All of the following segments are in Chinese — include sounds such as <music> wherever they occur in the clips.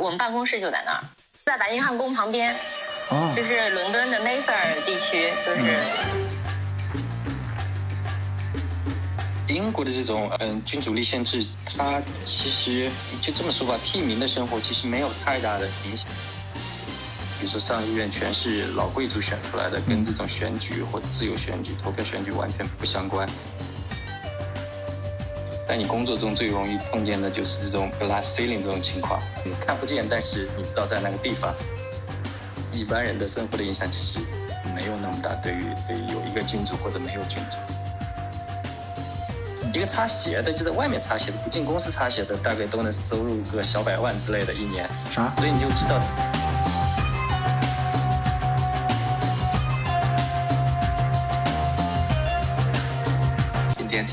我们办公室就在那儿，在白金汉宫旁边，哦就是伦敦的 Mayfair 地区，就是。英国的这种嗯君主立宪制，它其实就这么说吧，屁民的生活其实没有太大的影响。比如说上议院全是老贵族选出来的，跟这种选举或者自由选举、投票选举完全不相关。在你工作中最容易碰见的就是这种 glass ceiling 这种情况，你看不见，但是你知道在那个地方。一般人的生活的影响其实没有那么大，对于对于有一个君主或者没有君主。一个擦鞋的，就在外面擦鞋的，不进公司擦鞋的，大概都能收入个小百万之类的，一年。啥？所以你就知道，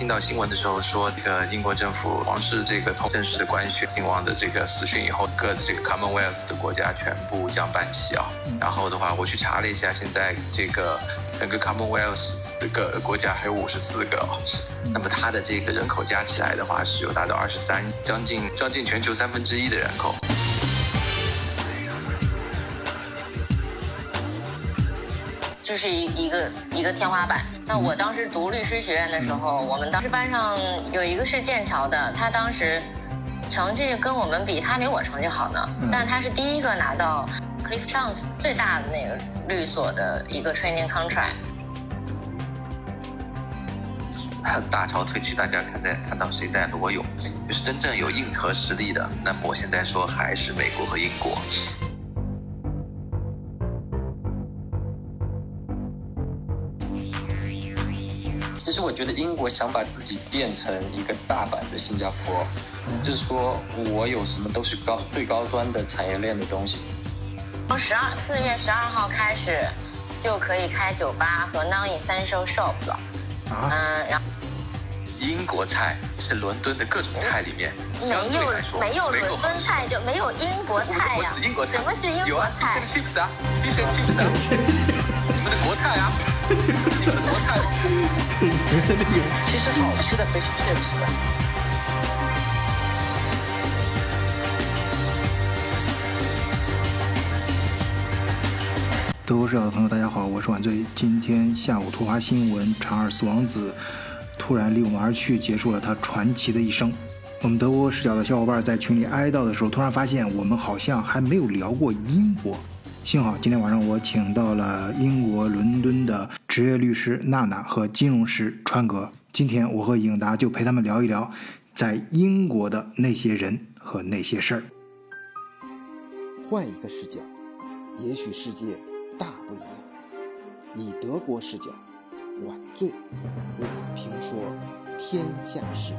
听到新闻的时候说，这个英国政府皇室这个通正式的官宣亲王的这个死讯以后，各的这个 Commonwealth 的国家全部降半旗啊。然后的话，我去查了一下，现在这个整个 Commonwealth 这个国家还有五十四个啊。那么它的这个人口加起来的话，是有达到二十三，将近将近全球三分之一的人口。就是一一个一个天花板。那我当时读律师学院的时候，我们当时班上有一个是剑桥的，他当时成绩跟我们比，他没我成绩好呢，但他是第一个拿到 cliffhangs 最大的那个律所的一个 training contract。大潮退去，大家看在看到谁在裸泳，就是真正有硬核实力的。那么我现在说还是美国和英国。其实我觉得英国想把自己变成一个大版的新加坡，就是说我有什么都是高最高端的产业链的东西。从十二四月十二号开始，就可以开酒吧和 non-essential shop 了。啊？嗯，然后英国菜是伦敦的各种菜里面相没有对来说没有伦敦菜就没有英国菜呀、我指英国菜。什么是英有啊国菜？，fish and chips 啊，fish and chips 啊，<laughs> 你们的国菜啊，其实好吃的 fish chips 的。德国视角的朋友，大家好，我是晚醉。今天下午突发新闻，查尔斯王子突然离我们而去，结束了他传奇的一生。我们德国视角的小伙伴在群里哀悼的时候，突然发现我们好像还没有聊过英国。幸好今天晚上我请到了英国伦敦的职业律师娜娜和金融师川哥。今天我和颖达就陪他们聊一聊在英国的那些人和那些事儿。换一个视角，也许世界大不一样。以德国视角，晚醉为你评说天下事。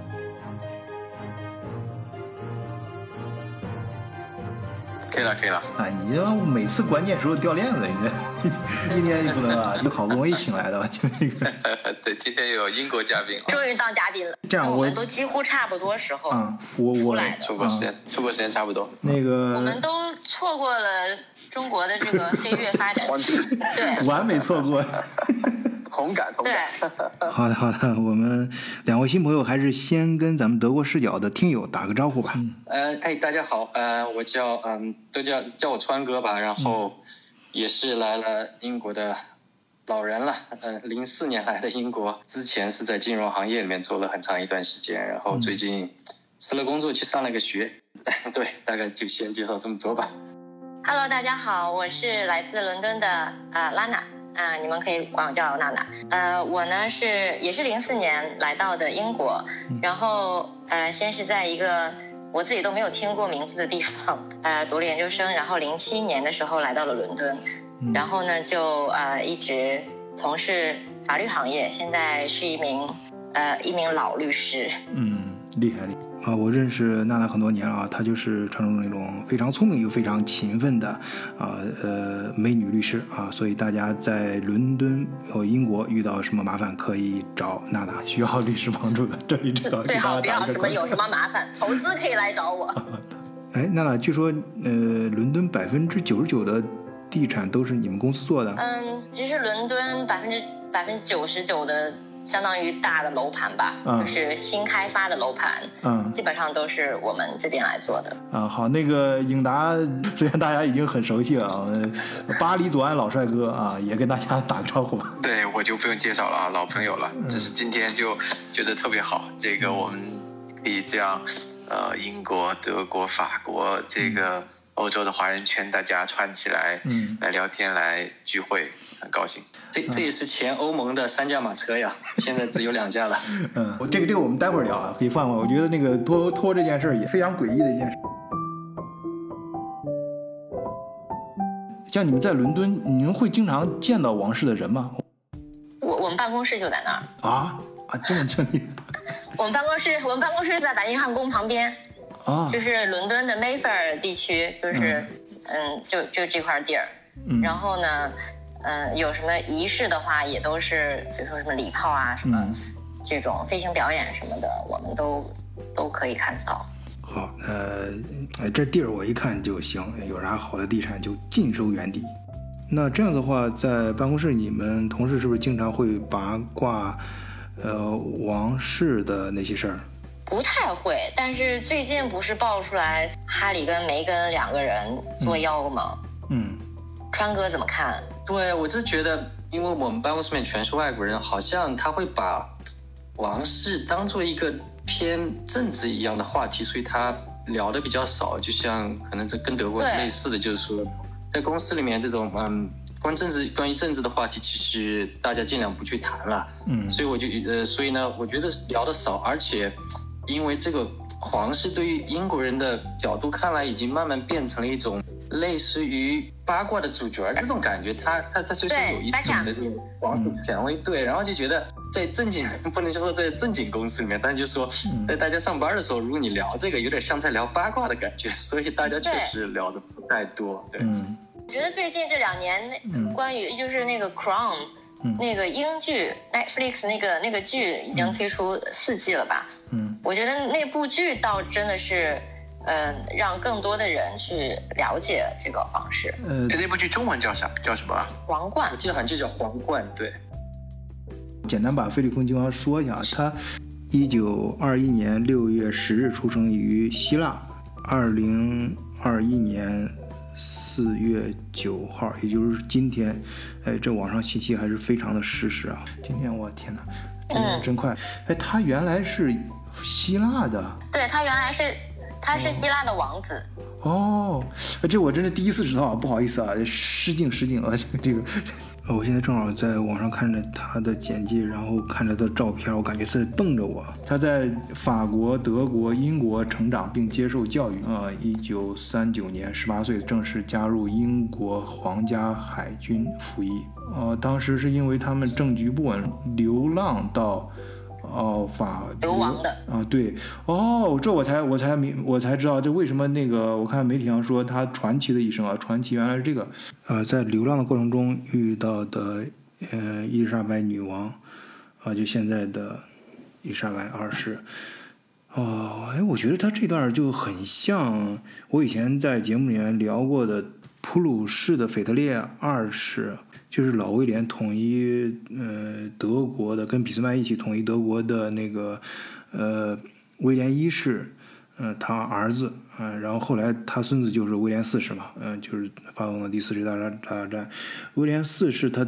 可以了，可以了。啊，你这每次关键时候掉链子，你这今天就不能啊，你好不容易请来的，就那个 <laughs> 对，今天有英国嘉宾啊，终于当嘉宾了。这样我我们都几乎差不多时候，嗯，我我出来的出国时间，出国时间差不多。那个我们都错过了中国的这个飞跃发展。<laughs> 对完美错过。<laughs> 同感同对感。，<laughs> 好的好的，我们两位新朋友还是先跟咱们德国视角的听友打个招呼吧。呃，哎，大家好，呃，我叫嗯，都叫叫我川哥吧，然后也是来了英国的老人了，呃，零四年来的英国，之前是在金融行业里面做了很长一段时间，然后最近辞了工作去上了个学，<laughs> 对，大概就先介绍这么多吧。Hello，大家好，我是来自伦敦的呃拉娜。啊、你们可以管我叫娜娜。呃，我呢是也是零四年来到的英国，然后呃，先是在一个我自己都没有听过名字的地方，呃，读了研究生，然后零七年的时候来到了伦敦，然后呢就呃一直从事法律行业，现在是一名呃一名老律师。嗯，厉害厉害啊！我认识娜娜很多年了啊，她就是传说中那种非常聪明又非常勤奋的啊呃美女律师啊，所以大家在伦敦和英国遇到什么麻烦可以找娜娜，需要律师帮助的，这里知道给最好不要。什么有什么麻烦，投资可以来找我。<laughs> 哎，娜娜，据说呃伦敦百分之九十九的地产都是你们公司做的，嗯，其实伦敦百分之百分之九十九的相当于大的楼盘吧，嗯就是新开发的楼盘，嗯基本上都是我们这边来做的。啊，好，那个颖达虽然大家已经很熟悉了巴黎左岸老帅哥啊，也跟大家打个招呼吧。对我就不用介绍了啊，老朋友了。只是今天就觉得特别好，这个我们可以这样，呃，英国、德国、法国这个欧洲的华人圈，大家串起来，嗯来聊天、来聚会，很高兴。这这也是前欧盟的三驾马车呀，现在只有两驾了。嗯，我这个这个我们待会儿聊啊，可以放放。我觉得那个拖拖这件事儿也非常诡异的一件事。像你们在伦敦，你们会经常见到王室的人吗？我我们办公室就在那儿，啊啊，这么正义我们办公室我们办公室在白金汉宫旁边，啊就是伦敦的 Mayfair 地区，就是嗯就就这块地儿。嗯然后呢，嗯，有什么仪式的话，也都是比如说什么礼炮啊，什么嗯这种飞行表演什么的，我们都都可以看到。好，呃，呃这地儿我一看就行，有啥好的地产就尽收眼底。那这样的话，在办公室你们同事是不是经常会八卦，呃，王室的那些事儿？不太会，但是最近不是爆出来哈里跟梅根两个人作妖吗？嗯川哥怎么看？对，我就觉得，因为我们办公室里面全是外国人，好像他会把王室当做一个偏政治一样的话题，所以他聊的比较少。就像可能这跟德国类似的，就是说，在公司里面这种嗯关政治关于政治的话题，其实大家尽量不去谈了。嗯所以我就呃，所以呢，我觉得聊的少，而且因为这个皇室对于英国人的角度看来，已经慢慢变成了一种类似于八卦的主角儿这种感觉，他他他就是有一种的这种王室权威，对，然后就觉得在正经不能就说在正经公司里面，但就说嗯。在大家上班的时候，如果你聊这个，有点像在聊八卦的感觉，<laughs> 所以大家确实聊的不太多，对。嗯。我觉得最近这两年那嗯。关于就是那个 Crown、嗯。那个英剧 Netflix 那个那个剧已经推出四季了吧？嗯。我觉得那部剧倒真的是，嗯、让更多的人去了解这个方式呃哎，那部剧中文叫啥？叫什么啊？皇冠我。记得好像就叫皇冠，对。简单把菲利空亲王说一下，他一九二一年六月十日出生于希腊，二零二一年四月九号，也就是今天，哎，这网上信息还是非常的实时啊。今天我天哪，真嗯真快！哎，他原来是希腊的对他原来是他是希腊的王子，哦，哎这我真是第一次知道，不好意思啊，失敬失敬了，这个这个。呃我现在正好在网上看着他的简介，然后看着他的照片，我感觉他在瞪着我。他在法国、德国、英国成长并接受教育。呃，一九三九年，十八岁正式加入英国皇家海军服役。呃，当时是因为他们政局不稳，流浪到。哦，法流亡的。啊，对，哦，这我才我才明我才知道这为什么那个我看媒体上说他传奇的一生啊，传奇原来是这个，呃，在流浪的过程中遇到的呃伊丽莎白女王，啊，就现在的伊丽莎白二世，哦，哎，我觉得他这段就很像我以前在节目里面聊过的普鲁士的腓特烈二世，就是老威廉统一呃德国的，跟俾斯麦一起统一德国的那个呃威廉一世，嗯、他儿子，嗯、然后后来他孙子就是威廉四世嘛，嗯、就是发动了第四次大战大战，威廉四世他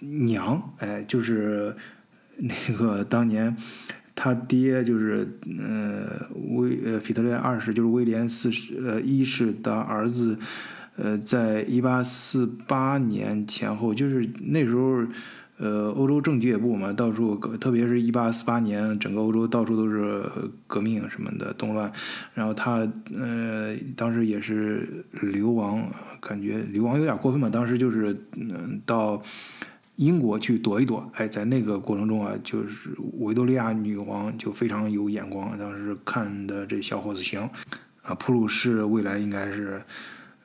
娘，哎，就是那个当年他爹就是呃威呃腓特烈二世，就是威廉四世呃一世的儿子，呃，在一八四八年前后，就是那时候。呃，欧洲政局也不稳嘛，到处，特别是一八四八年，整个欧洲到处都是革命什么的动乱，然后他呃，当时也是流亡，感觉流亡有点过分嘛，当时就是嗯、到英国去躲一躲，哎，在那个过程中啊，就是维多利亚女王就非常有眼光，当时看的这小伙子行，啊，普鲁士未来应该是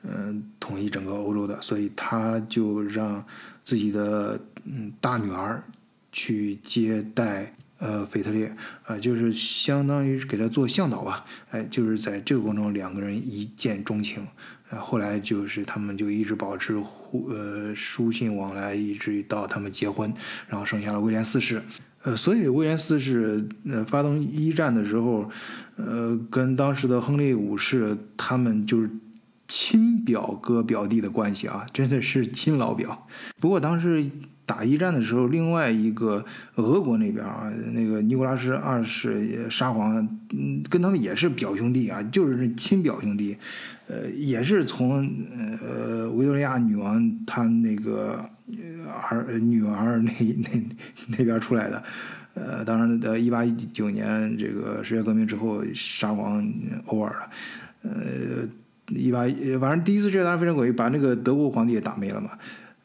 嗯、统一整个欧洲的，所以他就让自己的嗯大女儿去接待呃腓特烈，啊、就是相当于给他做向导吧，哎，就是在这个过程中两个人一见钟情，啊，后来就是他们就一直保持互呃书信往来，一直到他们结婚，然后生下了威廉四世。呃，所以威廉四世呃发动一战的时候，呃，跟当时的亨利五世他们就是亲表哥表弟的关系啊，真的是亲老表。不过当时打一战的时候，另外一个俄国那边啊，那个尼古拉斯二世沙皇，嗯，跟他们也是表兄弟啊，就是亲表兄弟，呃，也是从呃维多利亚女王她那个儿女儿那那那边出来的。呃，当然，呃，一八一九年这个十月革命之后，沙皇偶尔了，呃，一八反正第一次世界大战非常诡异，把那个德国皇帝也打没了嘛。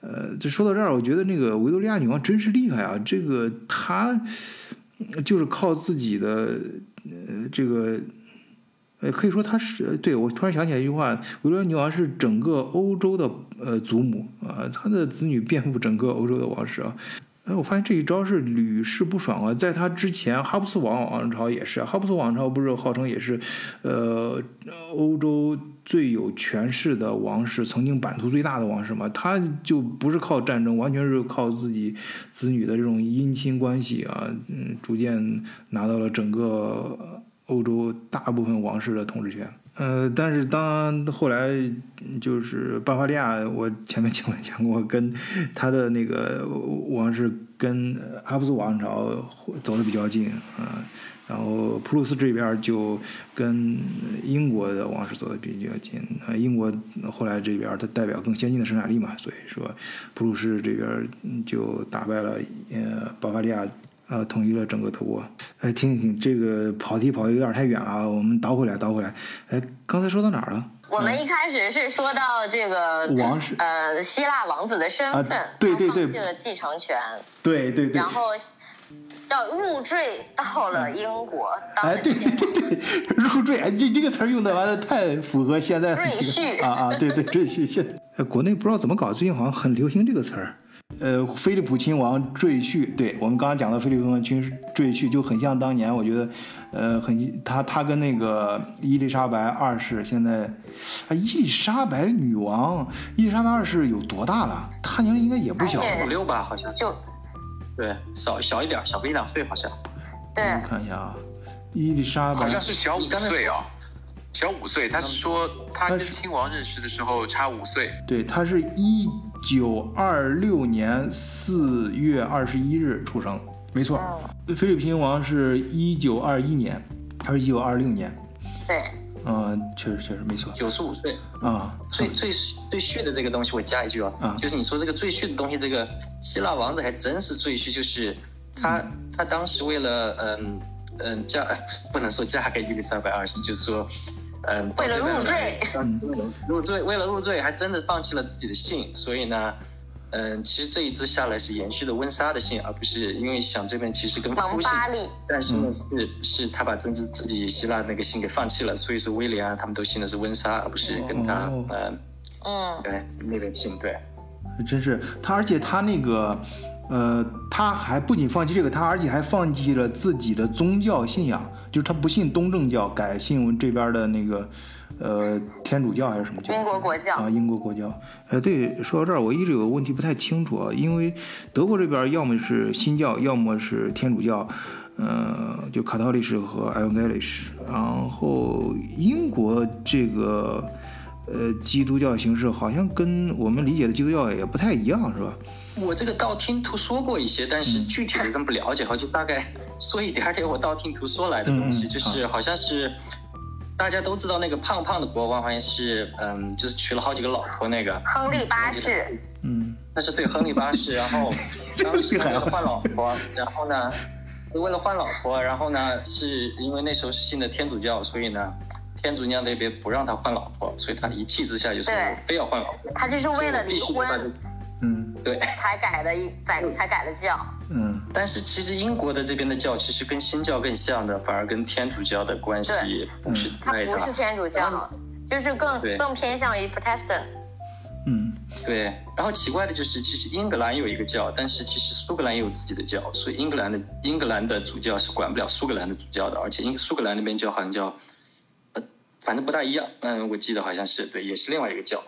呃，这说到这儿，我觉得那个维多利亚女王真是厉害啊！这个她就是靠自己的呃这个，呃，可以说她是对我突然想起来一句话：维多利亚女王是整个欧洲的呃祖母啊，她的子女遍布整个欧洲的王室啊。哎，我发现这一招是屡试不爽啊！在他之前，哈布斯王王朝也是，哈布斯王朝不是号称也是，呃，欧洲最有权势的王室，曾经版图最大的王室嘛？他就不是靠战争，完全是靠自己子女的这种姻亲关系啊，嗯，逐渐拿到了整个欧洲大部分王室的统治权。呃，但是当后来就是巴伐利亚，我前面 <laughs> 讲讲过，跟他的那个王室跟阿布斯王朝走的比较近啊，然后普鲁士这边就跟英国的王室走的比较近啊，英国后来这边它代表更先进的生产力嘛，所以说普鲁士这边就打败了呃巴伐利亚。啊，统一了整个德国。哎，听一听，这个跑题跑的有点太远了，我们倒回来，倒回来。哎，刚才说到哪儿了？我们一开始是说到这个王室，呃，希腊王子的身份，对对对，放弃了继承权，对对对，然后叫入赘到了英国。哎，对对对，入赘，哎，这这个词儿用的完了，太符合现在。赘婿啊啊，对对赘婿，现国内不知道怎么搞，最近好像很流行这个词儿。呃，菲利普亲王赘婿，对我们刚刚讲的菲利普亲王赘婿就很像当年，我觉得，呃，很他他跟那个伊丽莎白二世现在，啊，伊丽莎白女王，伊丽莎白二世有多大了？她年龄应该也不小，五六吧，好像就，对，小小一点，小个一两岁好像。对，我看一下啊，伊丽莎白好像是小五岁啊，小五岁。他是说他跟亲王认识的时候差五岁。对，他是一。九二六年四月二十一日出生，没错。菲律宾王是一九二一年，他是一九二六年。对，嗯，确实确实没错。九十五岁啊。最最最序的这个东西，我加一句啊，就是你说这个最序的东西，这个希腊王子还真是最序，就是他他当时为了嗯嗯嫁 <laughs> 不能说嫁给伊丽莎白二世，就是说。嗯，为了入赘，入赘，为了入赘，还真的放弃了自己的姓。所以呢，嗯，其实这一支下来是延续的温莎的姓，而不是因为想这边其实跟夫姓，但是呢是是他把真正自己希腊那个姓给放弃了，所以说威廉啊他们都姓的是温莎，而不是跟他嗯嗯对那边姓对。真是他，而且他那个呃，他还不仅放弃这个，他而且还放弃了自己的宗教信仰。就是他不信东正教，改信这边的那个，呃，天主教还是什么教？英国国教啊，英国国教。呃，对，说到这儿，我一直有个问题不太清楚啊，因为德国这边要么是新教，要么是天主教，呃，就卡特利什和埃文盖利什。然后英国这个，呃，基督教形式好像跟我们理解的基督教也不太一样，是吧？我这个道听途说过一些，但是具体的真不了解，哈，就大概说一点点我道听途说来的东西，就是好像是大家都知道那个胖胖的国王好像是，嗯，就是娶了好几个老婆那个。亨利八世，嗯，那是对亨利八世，<laughs> 然后当时为了换老婆，然后呢，为了换老婆，然后呢，是因为那时候是信的天主教，所以呢，天主教那边不让他换老婆，所以他一气之下就是非要换老婆，他就是为了离婚。嗯，对，才改的一才才改的教。嗯，但是其实英国的这边的教其实跟新教更像的，反而跟天主教的关系不是太大。它不是天主教，就是更更偏向于 Protestant。嗯，对。然后奇怪的就是，其实英格兰有一个教，但是其实苏格兰也有自己的教，所以英格兰的英格兰的主教是管不了苏格兰的主教的，而且英苏格兰那边教好像叫，呃，反正不大一样。嗯，我记得好像是对，也是另外一个教。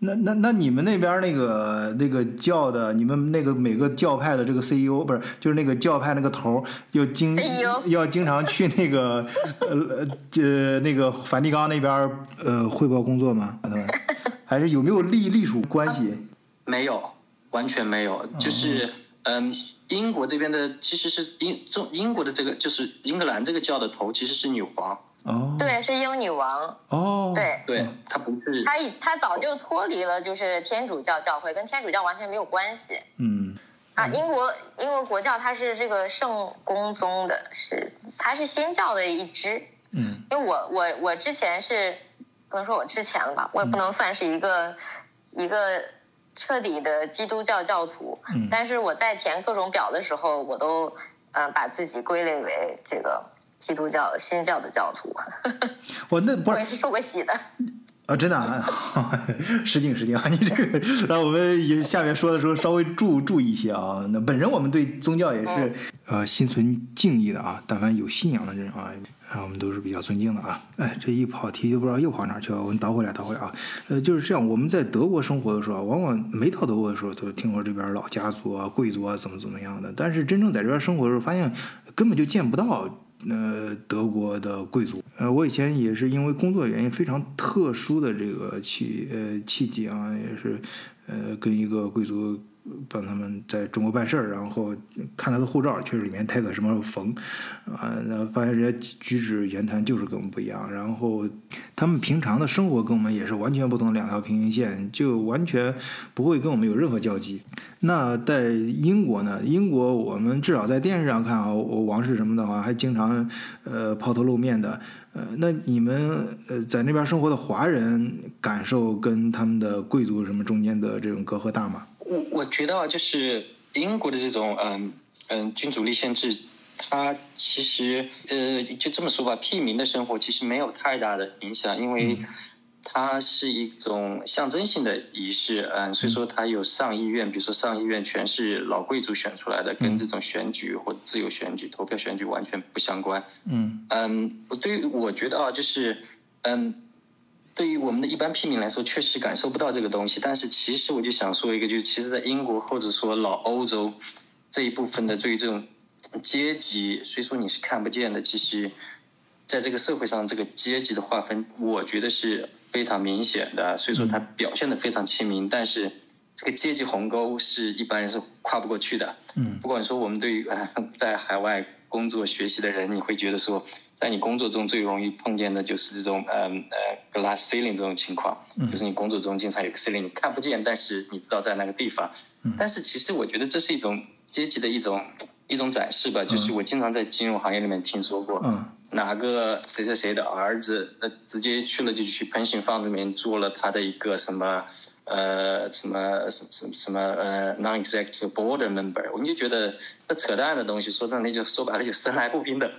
那那那你们那边那个那个教的，你们那个每个教派的这个 CEO 不是，就是那个教派那个头儿要经要经常去那个呃呃那个梵蒂冈那边儿呃汇报工作吗？<laughs> 还是有没有隶隶属关系？<laughs> 没有，完全没有，就是嗯。英国这边的其实是英中英国的这个就是英格兰这个教的头其实是女皇，哦，对，是英女王。哦，对，对，她不是她已她早就脱离了就是天主教教会，跟天主教完全没有关系。嗯啊，英国英国国教它是这个圣公宗的，是它是新教的一支。嗯因为我我我之前是不能说我之前了吧，我也不能算是一个、一个彻底的基督教教徒，嗯但是我在填各种表的时候，我都嗯、呃把自己归类为这个基督教新教的教徒，我那不是我也是受过洗的。啊，真的啊，<laughs> 失敬失敬啊！<laughs> 你这个，让我们也下面说的时候稍微注注意一些啊。那本人我们对宗教也是呃心存敬意的啊，但凡有信仰的人啊，啊我们都是比较尊敬的啊。哎，这一跑题就不知道又跑哪儿去了，我们倒回来倒回来啊。呃，就是这样，我们在德国生活的时候啊，往往没到德国的时候都听说这边老家族啊、贵族啊怎么怎么样的，但是真正在这边生活的时候，发现根本就见不到。呃，德国的贵族，呃，我以前也是因为工作原因非常特殊的这个契呃契机啊，也是呃跟一个贵族帮他们在中国办事儿，然后看他的护照，确实里面带个什么缝，啊，那发现人家举止言谈就是跟我们不一样，然后他们平常的生活跟我们也是完全不同两条平行线，就完全不会跟我们有任何交集。那在英国呢？英国我们至少在电视上看啊，我王室什么的话，还经常呃抛头露面的。呃，那你们呃在那边生活的华人感受跟他们的贵族什么中间的这种隔阂大吗？我我觉得啊，就是英国的这种嗯嗯君主立宪制，它其实呃就这么说吧，屁民的生活其实没有太大的影响，因为它是一种象征性的仪式，嗯，所以说它有上议院，比如说上议院全是老贵族选出来的，跟这种选举或者自由选举、投票选举完全不相关。嗯。嗯，我对于我觉得啊，就是嗯，对于我们的一般屁民来说，确实感受不到这个东西。但是其实我就想说一个，就是其实，在英国或者说老欧洲这一部分的对于这种阶级，虽说你是看不见的，其实在这个社会上，这个阶级的划分，我觉得是非常明显的。所以说它表现的非常亲民，但是这个阶级鸿沟是一般人是跨不过去的。嗯不管说我们对于呃 <laughs> 在海外工作学习的人，你会觉得说，在你工作中最容易碰见的就是这种呃呃 glass ceiling 这种情况，就是你工作中经常有个 ceiling 你看不见，但是你知道在那个地方。但是其实我觉得这是一种阶级的一种一种展示吧，就是我经常在金融行业里面听说过，嗯哪个谁谁谁的儿子，呃，直接去了就去 pension fund 里面做了他的一个什么。呃，什么什什什么呃，non-executive board member，我们就觉得这扯淡的东西，说真的，就说白了就生来不平等。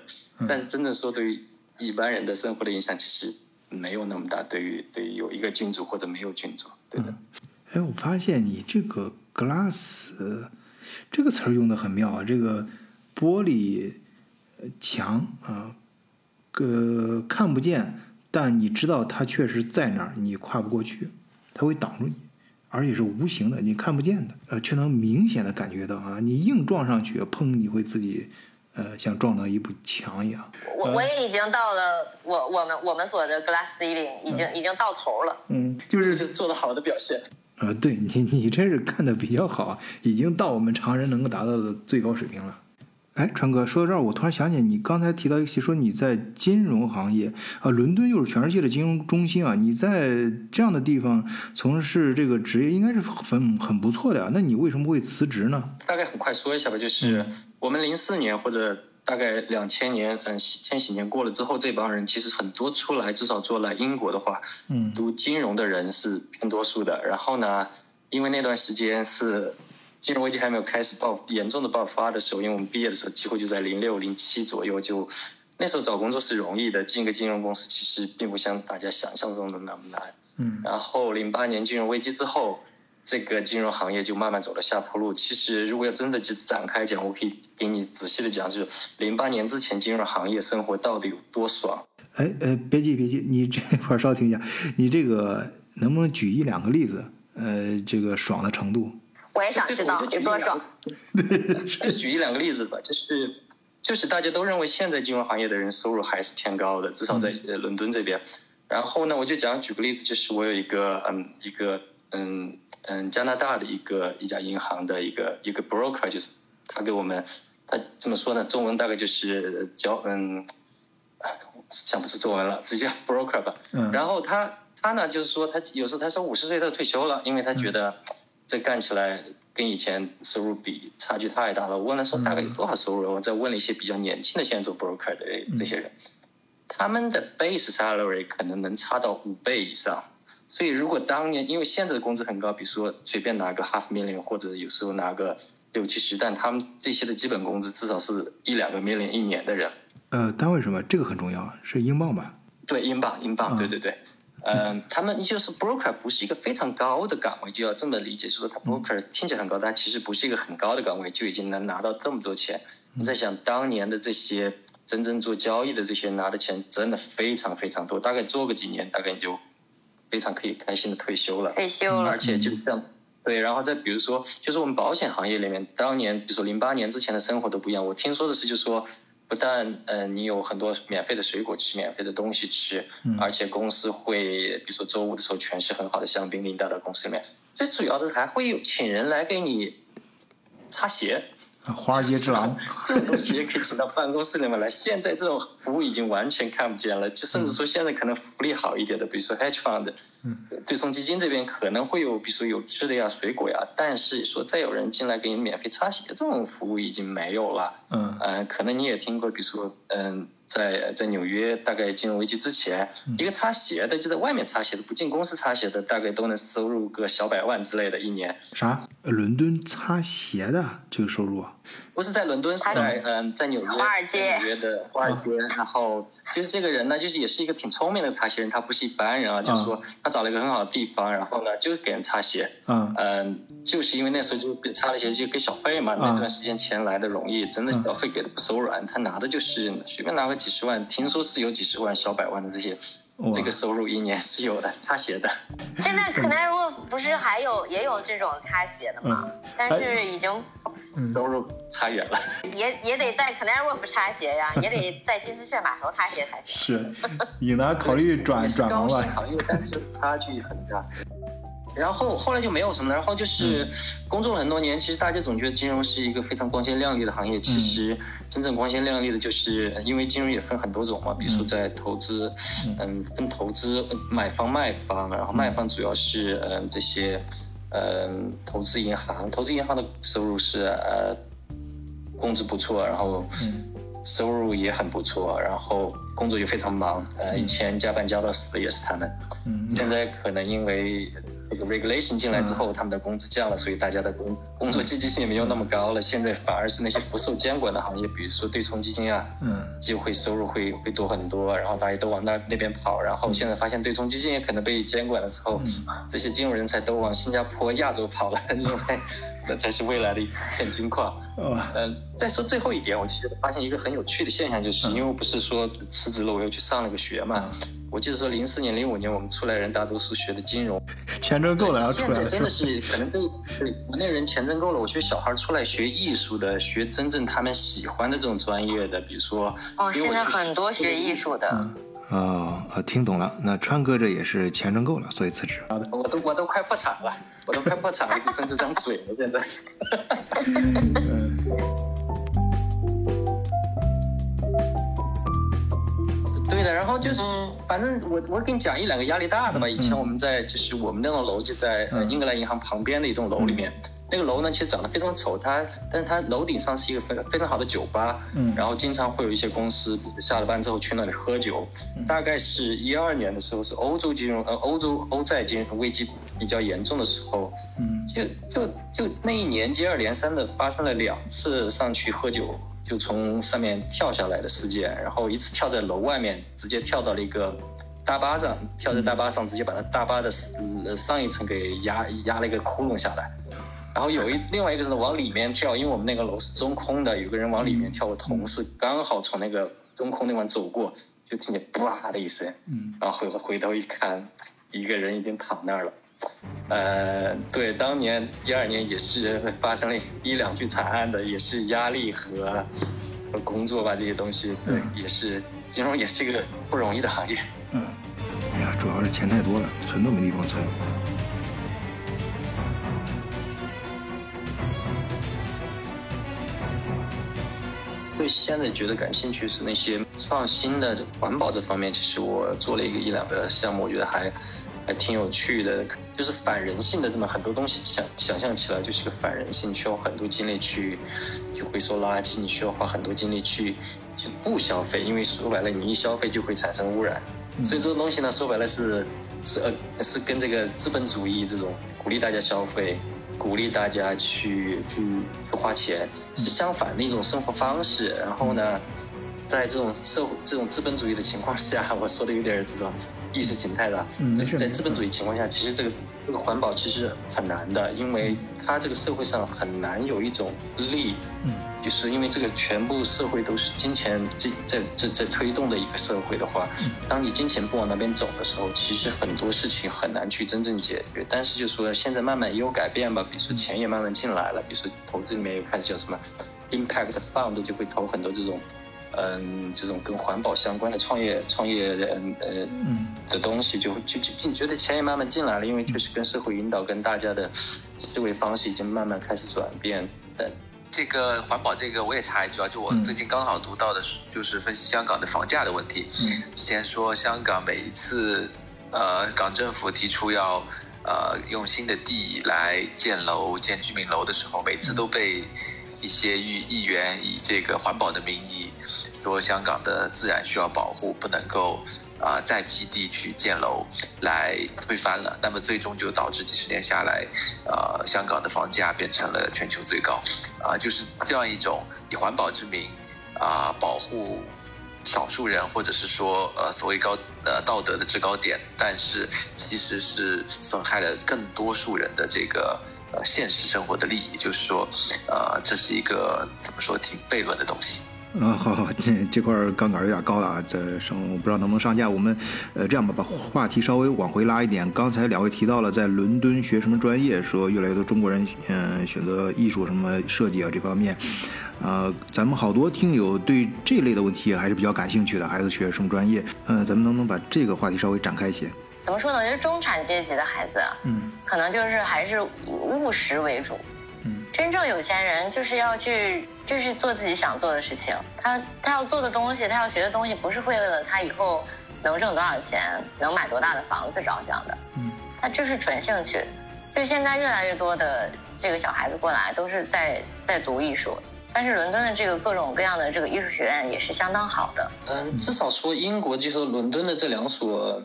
但是真的说对于一般人的生活的影响，其实没有那么大。对于对于有一个君主或者没有君主，对的。哎，我发现你这个 glass 这个词儿用的很妙啊，这个玻璃呃墙啊，呃看不见，但你知道它确实在那儿，你跨不过去，它会挡住你，而且是无形的，你看不见的，呃，却能明显的感觉到啊，你硬撞上去，砰，你会自己呃像撞到一堵墙一样。我我也已经到了我我们我们所的 glass ceiling，已经已经到头了。嗯，就是这就是做的好的表现。呃，对你，你这是干的比较好，啊已经到我们常人能够达到的最高水平了。哎，川哥，说到这儿，我突然想起你刚才提到一个，说你在金融行业啊，伦敦又是全世界的金融中心啊，你在这样的地方从事这个职业，应该是很很不错的呀。那你为什么会辞职呢？大概很快说一下吧，就是我们零四年或者大概两千年，嗯，千禧年过了之后，这帮人其实很多出来，至少做来英国的话，嗯读金融的人是偏多数的。然后呢，因为那段时间是金融危机还没有开始爆严重的爆发的时候，因为我们毕业的时候几乎就在零六零七左右，就那时候找工作是容易的，进一个金融公司其实并不像大家想象中的那么难。嗯然后零八年金融危机之后，这个金融行业就慢慢走了下坡路。其实如果要真的去展开讲，我可以给你仔细的讲，就是零八年之前金融行业生活到底有多爽。哎呃，别急别急，你这 <laughs> 块儿稍停一下，你这个能不能举一两个例子？呃，这个爽的程度？我也想知道有多少。<laughs> 就举一两个例子吧，就是就是大家都认为现在金融行业的人收入还是偏高的，至少在呃伦敦这边。然后呢，我就讲举个例子，就是我有一个嗯一个嗯嗯加拿大的一个一家银行的一个一个 broker，就是他给我们他怎么说呢？中文大概就是教嗯。想不出中文了，直接 broker 吧。嗯。然后他他呢，就是说他有时候他说五十岁他退休了，因为他觉得这干起来跟以前收入比差距太大了。我问了说大概有多少收入？我再问了一些比较年轻的现在做 broker 的这些人，他们的 base salary 可能能差到五倍以上。所以如果当年因为现在的工资很高，比如说随便拿个 half million 或者有时候拿个六七十，但他们这些的基本工资至少是一两个 million 一年的人。呃，单位什么？这个很重要，是英镑吧？对，英镑，英镑，对对对。嗯，他们就是 broker 不是一个非常高的岗位，就要这么理解，就是说他 broker 听起来很高，但其实不是一个很高的岗位，就已经能拿到这么多钱。你在想当年的这些真正做交易的这些拿的钱，真的非常非常多，大概做个几年，大概你就非常可以开心的退休了。退休了。而且就像对，然后再比如说，就是我们保险行业里面，当年比如说零八年之前的生活都不一样。我听说的是，就说。不但呃你有很多免费的水果吃，免费的东西吃，而且公司会比如说周五的时候全是很好的香槟给你带到公司里面，最主要的是还会有请人来给你擦鞋。华尔街之狼，<laughs> 这种东西也可以请到办公室里面来。现在这种服务已经完全看不见了，就甚至说现在可能福利好一点的，比如说 hedge fund，对冲基金这边可能会有，比如说有吃的呀、水果呀，但是说再有人进来给你免费擦鞋这种服务已经没有了。嗯，嗯，可能你也听过，比如说，嗯。在在纽约，大概金融危机之前，一个擦鞋的就在外面擦鞋的，不进公司擦鞋的，大概都能收入个小百万之类的，一年。啥？伦敦擦鞋的这个收入啊？不是在伦敦，是在嗯，在纽约，华尔街，纽约的华尔街。然后就是这个人呢，就是也是一个挺聪明的擦鞋人，他不是一般人啊，就是说他找了一个很好的地方，然后呢就给人擦鞋。嗯。嗯，就是因为那时候就擦了鞋就给小费嘛，那段时间钱来的容易，真的小费给的不手软，他拿的就是随便拿个。几十万，听说是有几十万、小百万的这些，这个收入一年是有的，擦鞋的。<laughs> 现在可能如果不是还有也有这种擦鞋的嘛，但是已经收入差远了。也也得在 Canary Wharf 擦鞋呀，也得在金丝雀码头擦鞋才行。<laughs> 是，你呢？考虑转转行了？考虑，但是差距很大。然后后来就没有什么了，然后就是工作了很多年。其实大家总觉得金融是一个非常光鲜亮丽的行业，其实真正光鲜亮丽的就是因为金融也分很多种嘛，比如说在投资，嗯，分投资买方卖方，然后卖方主要是嗯这些嗯投资银行，投资银行的收入是呃工资不错，然后收入也很不错，然后工作就非常忙，呃以前加班加到死的也是他们，现在可能因为。这个 regulation 进来之后，他们的工资降了，所以大家的工工作积极性也没有那么高了。现在反而是那些不受监管的行业，比如说对冲基金啊，嗯，就会收入会会多很多，然后大家都往那那边跑。然后现在发现对冲基金也可能被监管的时候，这些金融人才都往新加坡、亚洲跑了，因为 <laughs> 那才是未来的一片金矿。嗯，再说最后一点，我其实发现一个很有趣的现象，就是因为我不是说辞职了，我又去上了个学嘛。我记得说，零四年、零五年我们出来人大多数学的金融，钱挣够了要出来。现在真的 <laughs> 是可能这对国内人钱挣够了。我觉得小孩出来学艺术的，学真正他们喜欢的这种专业的，比如说哦，现在很多学艺术的。哦，呃，听懂了。那川哥这也是钱挣够了，所以辞职。好的，我都我都快破产了，我都快破产了，只剩这张嘴了，现在。<laughs> 对的，然后就是，反正我我给你讲一两个压力大的吧。以前我们在就是我们那栋楼就在呃英格兰银行旁边的一栋楼里面，那个楼呢其实长得非常丑，它但是它楼顶上是一个非常非常好的酒吧，嗯，然后经常会有一些公司下了班之后去那里喝酒。大概是一二年的时候，是欧洲金融呃欧洲欧债金融危机比较严重的时候，嗯，就就就那一年接二连三的发生了两次上去喝酒。就从上面跳下来的事件，然后一次跳在楼外面，直接跳到了一个大巴上，跳在大巴上，直接把那大巴的上一层给压压了一个窟窿下来。然后有一另外一个人往里面跳，因为我们那个楼是中空的，有个人往里面跳，我同事刚好从那个中空那方走过，就听见“啪”的一声，然后回回头一看，一个人已经躺那儿了。呃，对，当年一二年也是发生了一两具惨案的，也是压力和和工作吧这些东西，对，也是金融也是一个不容易的行业。嗯，哎呀，主要是钱太多了，存都没地方存。对，现在觉得感兴趣是那些创新的环保这方面，其实我做了一个一两个项目，我觉得还还挺有趣的，就是反人性的这么很多东西，想想象起来就是个反人性，需要很多精力去去回收垃圾，你需要花很多精力去去不消费，因为说白了，你一消费就会产生污染，所以这个东西呢，说白了是是呃是跟这个资本主义这种鼓励大家消费。鼓励大家去去花钱，是相反的一种生活方式。然后呢，在这种社会、这种资本主义的情况下，我说的有点这种意识形态了。在资本主义情况下，其实这个这个环保其实很难的，因为它这个社会上很难有一种力，嗯。就是因为这个全部社会都是金钱这在在在推动的一个社会的话，当你金钱不往那边走的时候，其实很多事情很难去真正解决。但是就说现在慢慢也有改变吧，比如说钱也慢慢进来了，比如说投资里面又开始叫什么 impact fund 就会投很多这种，嗯，这种跟环保相关的创业创业嗯呃的东西，就就就你觉得钱也慢慢进来了，因为确实跟社会引导跟大家的思维方式已经慢慢开始转变但。这个环保这个我也插一句啊，就我最近刚好读到的，就是分析香港的房价的问题。之前说香港每一次，呃，港政府提出要，呃，用新的地来建楼、建居民楼的时候，每次都被一些议议员以这个环保的名义，说香港的自然需要保护，不能够。啊，再批地去建楼来推翻了，那么最终就导致几十年下来，呃，香港的房价变成了全球最高，啊，就是这样一种以环保之名，啊，保护少数人或者是说呃所谓高呃道德的制高点，但是其实是损害了更多数人的这个呃现实生活的利益，就是说，呃，这是一个怎么说挺悖论的东西。啊，好好，这这块杠杆有点高了啊，这上我不知道能不能上架。我们呃这样吧，把话题稍微往回拉一点。刚才两位提到了在伦敦学什么专业，说越来越多中国人嗯选择艺术什么设计啊这方面，呃，咱们好多听友对这类的问题还是比较感兴趣的。孩子学什么专业？嗯，咱们能不能把这个话题稍微展开一些？怎么说呢？就是中产阶级的孩子，嗯，可能就是还是以务实为主。真正有钱人就是要去，就是做自己想做的事情。他他要做的东西，他要学的东西，不是为了他以后能挣多少钱，能买多大的房子着想的。嗯，他就是纯兴趣。就现在越来越多的这个小孩子过来，都是在在读艺术。但是伦敦的这个各种各样的这个艺术学院也是相当好的。嗯，至少说英国就说伦敦的这两所。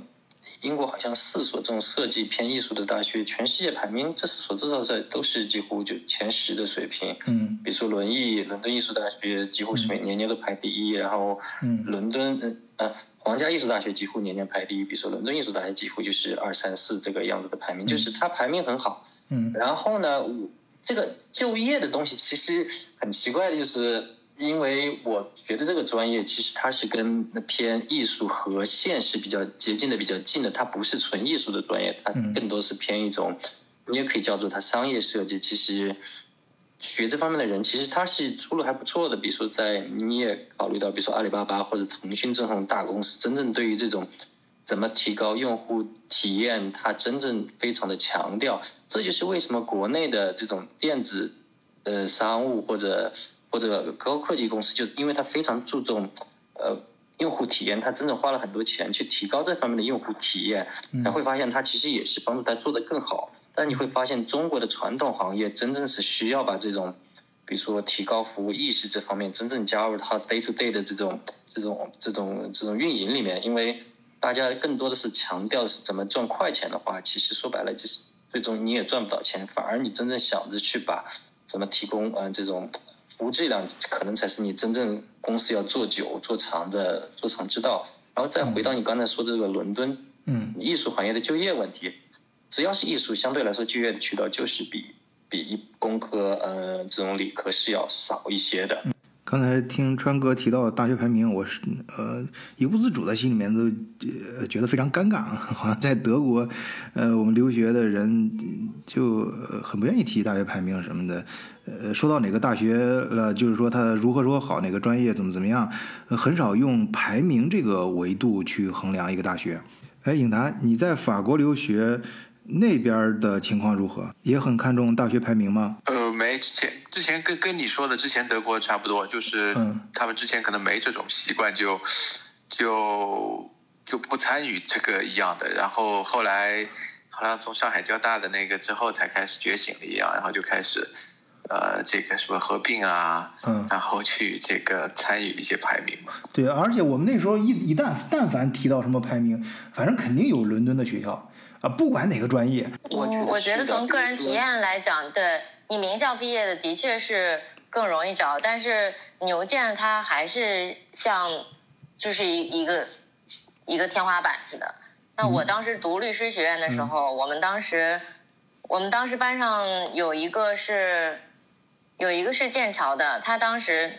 英国好像四所这种设计偏艺术的大学，全世界排名这四所至少在都是几乎就前十的水平。嗯，比如说伦艺，伦敦艺术大学几乎是每年年都排第一，然后伦敦呃皇家艺术大学几乎年年排第一。比如说伦敦艺术大学几乎就是二三四这个样子的排名，就是它排名很好。嗯，然后呢，这个就业的东西其实很奇怪的就是。因为我觉得这个专业其实它是跟那偏艺术和现实比较接近的、比较近的，它不是纯艺术的专业，它更多是偏一种，你也可以叫做它商业设计。其实学这方面的人，其实他是出路还不错的。比如说，在你也考虑到，比如说阿里巴巴或者腾讯这种大公司，真正对于这种怎么提高用户体验，它真正非常的强调。这就是为什么国内的这种电子呃商务或者或者高科技公司，就因为它非常注重，呃，用户体验，它真正花了很多钱去提高这方面的用户体验，才会发现它其实也是帮助它做得更好。但你会发现，中国的传统行业真正是需要把这种，比如说提高服务意识这方面，真正加入它 day to day 的这种这种这种这种运营里面。因为大家更多的是强调是怎么赚快钱的话，其实说白了就是最终你也赚不到钱，反而你真正想着去把怎么提供嗯这种。服务质量可能才是你真正公司要做久做长的做长之道。然后再回到你刚才说的这个伦敦，嗯，艺术行业的就业问题，只要是艺术，相对来说就业的渠道就是比比工科呃这种理科是要少一些的。刚才听川哥提到大学排名，我是呃一不自主的心里面都觉得非常尴尬，<laughs> 好像在德国，呃我们留学的人就很不愿意提大学排名什么的，呃说到哪个大学了，就是说他如何说好哪个专业怎么怎么样，很少用排名这个维度去衡量一个大学。哎，影坛，你在法国留学？那边的情况如何？也很看重大学排名吗？呃，没，之前之前跟跟你说的，之前德国差不多，就是他们之前可能没这种习惯，就就就不参与这个一样的。然后后来好像从上海交大的那个之后才开始觉醒了一样，然后就开始呃这个什么合并啊，嗯，然后去这个参与一些排名嘛。对，而且我们那时候一一旦但凡提到什么排名，反正肯定有伦敦的学校。啊，不管哪个专业，我我觉得从个人体验来讲，对你名校毕业的的确是更容易找，但是牛剑它还是像就是一一个一个天花板似的。那我当时读律师学院的时候，我们当时我们当时班上有一个是有一个是剑桥的，他当时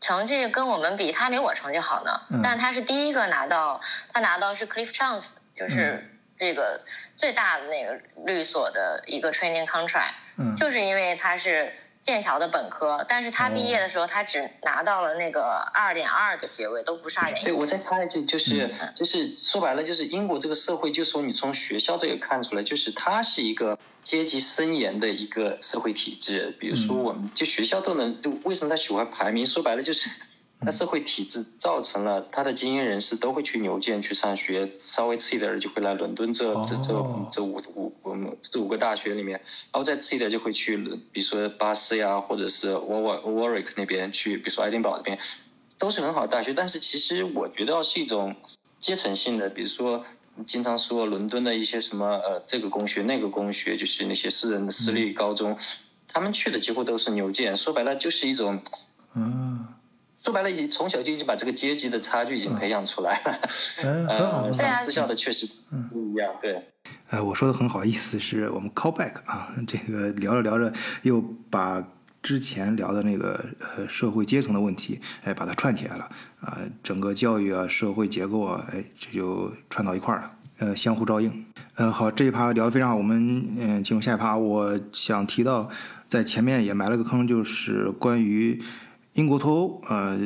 成绩跟我们比，他没我成绩好呢，但他是第一个拿到，他拿到是 Cliff Chance，就是。这个最大的那个律所的一个 training contract，嗯，就是因为他是剑桥的本科，但是他毕业的时候他只拿到了那个二点二的学位，都不是二点一。对，我再插一句，就是就是说白了，就是英国这个社会，就说你从学校这个看出来，就是它是一个阶级森严的一个社会体制。比如说，我们就学校都能，就为什么他喜欢排名？说白了就是。那社会体制造成了他的精英人士都会去牛剑去上学，稍微次一点的就会来伦敦这这这这五五我们这五个大学里面，然后再次一点就会去，比如说巴斯呀，或者是沃沃沃瑞克那边去，比如说爱丁堡那边，都是很好的大学。但是其实我觉得是一种阶层性的，比如说经常说伦敦的一些什么呃这个公学那个公学，就是那些私人的私立高中，他们去的几乎都是牛剑，说白了就是一种嗯。说白了，已经从小就已经把这个阶级的差距已经培养出来了。嗯，很好。上私校的确实不一样，对。呃，我说的很好，意思是我们 call back 啊，这个聊着聊着又把之前聊的那个呃社会阶层的问题，哎，把它串起来了啊，整个教育啊，社会结构啊，哎，这就串到一块儿了，呃，相互照应。嗯，好，这一趴聊得非常好，我们嗯进入下一趴，我想提到在前面也埋了个坑，就是关于。英国脱欧，呃，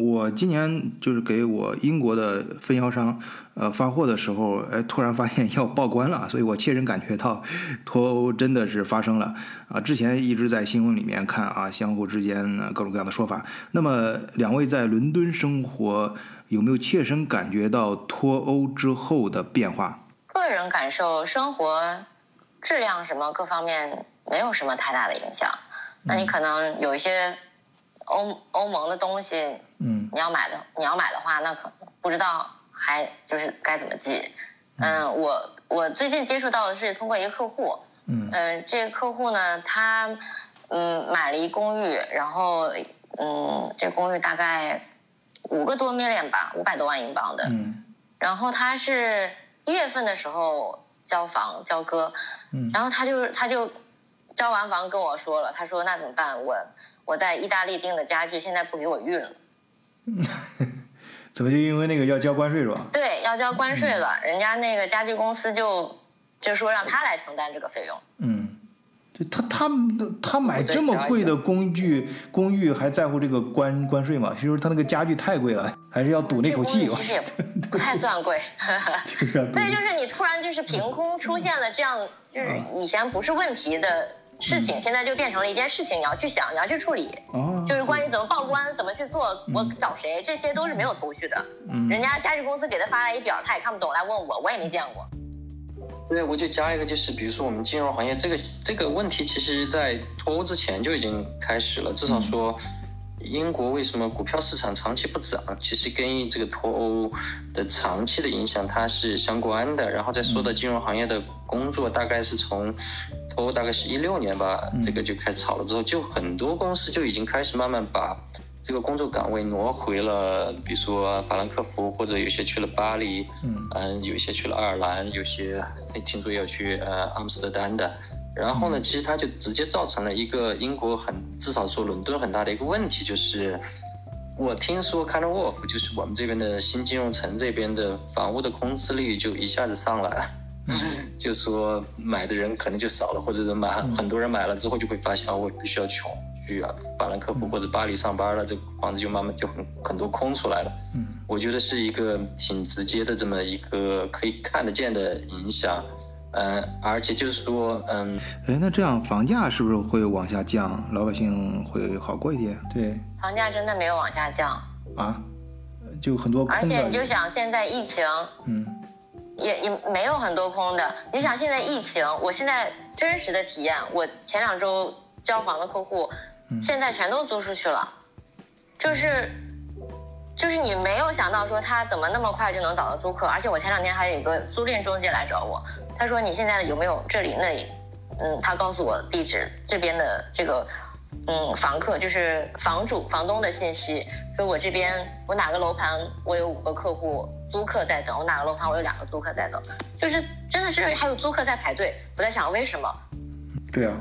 我今年就是给我英国的分销商，呃，发货的时候，哎，突然发现要报关了，所以我切身感觉到脱欧真的是发生了啊！之前一直在新闻里面看啊，相互之间各种各样的说法。那么，两位在伦敦生活，有没有切身感觉到脱欧之后的变化？个人感受，生活质量什么各方面没有什么太大的影响。那你可能有一些。欧欧盟的东西，嗯，你要买的你要买的话，那可能不知道还就是该怎么寄。嗯，我我最近接触到的是通过一个客户，嗯，这个客户呢，他嗯买了一公寓，然后嗯这公寓大概五个多 million 吧，五百多万英镑的，嗯，然后他是一月份的时候交房交割，嗯，然后他就他就交完房跟我说了，他说那怎么办？我。我在意大利订的家具现在不给我运了，<laughs> 怎么就因为那个要交关税是吧？对，要交关税了，人家那个家具公司就就说让他来承担这个费用。嗯，就他他他买这么贵的工具公寓还在乎这个关关税吗？其实他那个家具太贵了，还是要赌那口气。其实也 <laughs> 不太算贵。<laughs> 对，就是你突然就是凭空出现了这样，就是以前不是问题的。事情现在就变成了一件事情，你要去想，你要去处理，就是关于怎么报关、怎么去做，我找谁，这些都是没有头绪的。人家家具公司给他发来一表，他也看不懂，来问我，我也没见过。对，我就加一个，就是比如说我们金融行业这个这个问题，其实在脱欧之前就已经开始了，至少说。英国为什么股票市场长期不涨？其实跟这个脱欧的长期的影响它是相关的。然后再说到金融行业的工作，大概是从脱欧大概是一六年吧，这个就开始炒了之后，就很多公司就已经开始慢慢把这个工作岗位挪回了，比如说法兰克福，或者有些去了巴黎，嗯，有些去了爱尔兰，有些听说要去呃阿姆斯特丹的。然后呢，其实它就直接造成了一个英国很至少说伦敦很大的一个问题，就是我听说 Kind of Wolf 就是我们这边的新金融城这边的房屋的空置率就一下子上来了，就说买的人可能就少了，或者是买很多人买了之后就会发现啊，我必须要穷去啊法兰克福或者巴黎上班了，这个房子就慢慢就很很多空出来了。嗯，我觉得是一个挺直接的这么一个可以看得见的影响。嗯，而且就是说，嗯，哎，那这样房价是不是会往下降？老百姓会好过一点？对，房价真的没有往下降啊，就很多空的。而且你就想现在疫情，嗯，也也没有很多空的。你想现在疫情，我现在真实的体验，我前两周交房的客户，现在全都租出去了，就是就是你没有想到说他怎么那么快就能找到租客，而且我前两天还有一个租赁中介来找我。他说：“你现在有没有这里那里？嗯，他告诉我地址这边的这个，嗯，房客就是房主、房东的信息。说我这边我哪个楼盘我有五个客户租客在等，我哪个楼盘我有两个租客在等，就是真的是还有租客在排队。我在想为什么？对啊，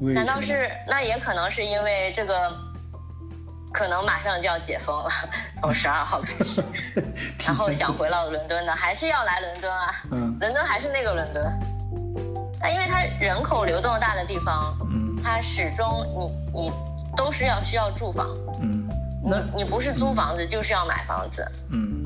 难道是那也可能是因为这个？”可能马上就要解封了，<laughs> 从十二号开始，<laughs> 然后想回到伦敦的还是要来伦敦啊。嗯，伦敦还是那个伦敦。那因为它人口流动大的地方，嗯，它始终你你都是要需要住房，嗯，那你不是租房子就是要买房子，嗯。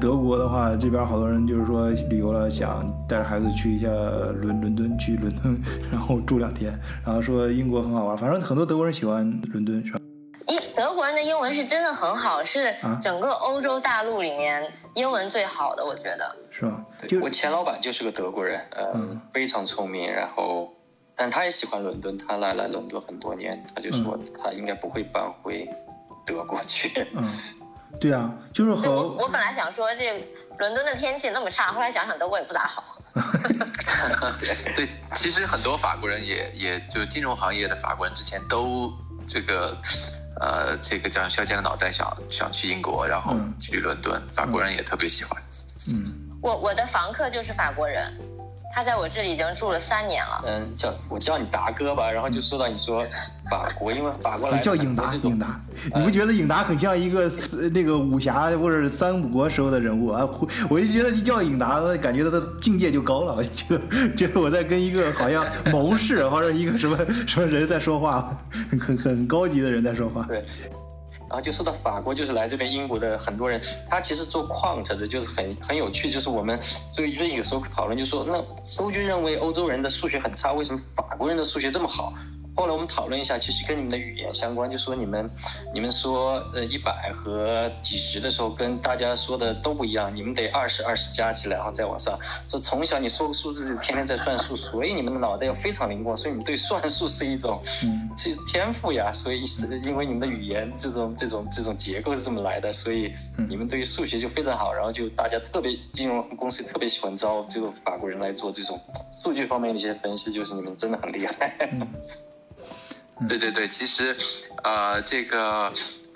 德国的话，这边好多人就是说旅游了，想带着孩子去一下伦伦敦，去伦敦，<laughs> 然后住两天，然后说英国很好玩，反正很多德国人喜欢伦敦，是吧？英德国人的英文是真的很好，是整个欧洲大陆里面英文最好的，我觉得是吧？就我前老板就是个德国人，呃，非常聪明，然后但他也喜欢伦敦，他来了伦敦很多年，他就说他应该不会搬回德国去。嗯。对啊，就是和我我本来想说这伦敦的天气那么差，后来想想德国也不咋好。<laughs> 对，其实很多法国人也也就金融行业的法国人之前都这个呃这个叫肖剑的脑袋想想去英国，然后去伦敦，法国人也特别喜欢。嗯，我我的房客就是法国人。他在我这里已经住了三年了。嗯，叫我叫你达哥吧，然后就说到你说法国，因为法国来叫影达，影达，你不觉得影达很像一个那个武侠或者三国时候的人物啊？我就觉得一叫影达，感觉他的境界就高了，我就觉得觉得我在跟一个好像谋士或者一个什么什么人在说话，很很高级的人在说话。对。然后就说到法国，就是来这边英国的很多人，他其实做矿产的，就是很很有趣，就是我们就因为有时候讨论就说，那周军认为欧洲人的数学很差，为什么法国人的数学这么好？后来我们讨论一下，其实跟你们的语言相关，就说你们，你们说呃一百和几十的时候，跟大家说的都不一样，你们得二十二十加起来，然后再往上。说从小你说个数字就天天在算数，所以你们的脑袋要非常灵光，所以你们对算术是一种，嗯，是天赋呀。所以是因为你们的语言这种这种这种结构是这么来的，所以你们对于数学就非常好。然后就大家特别金融公司特别喜欢招这个法国人来做这种数据方面的一些分析，就是你们真的很厉害。对对对，其实，呃，这个，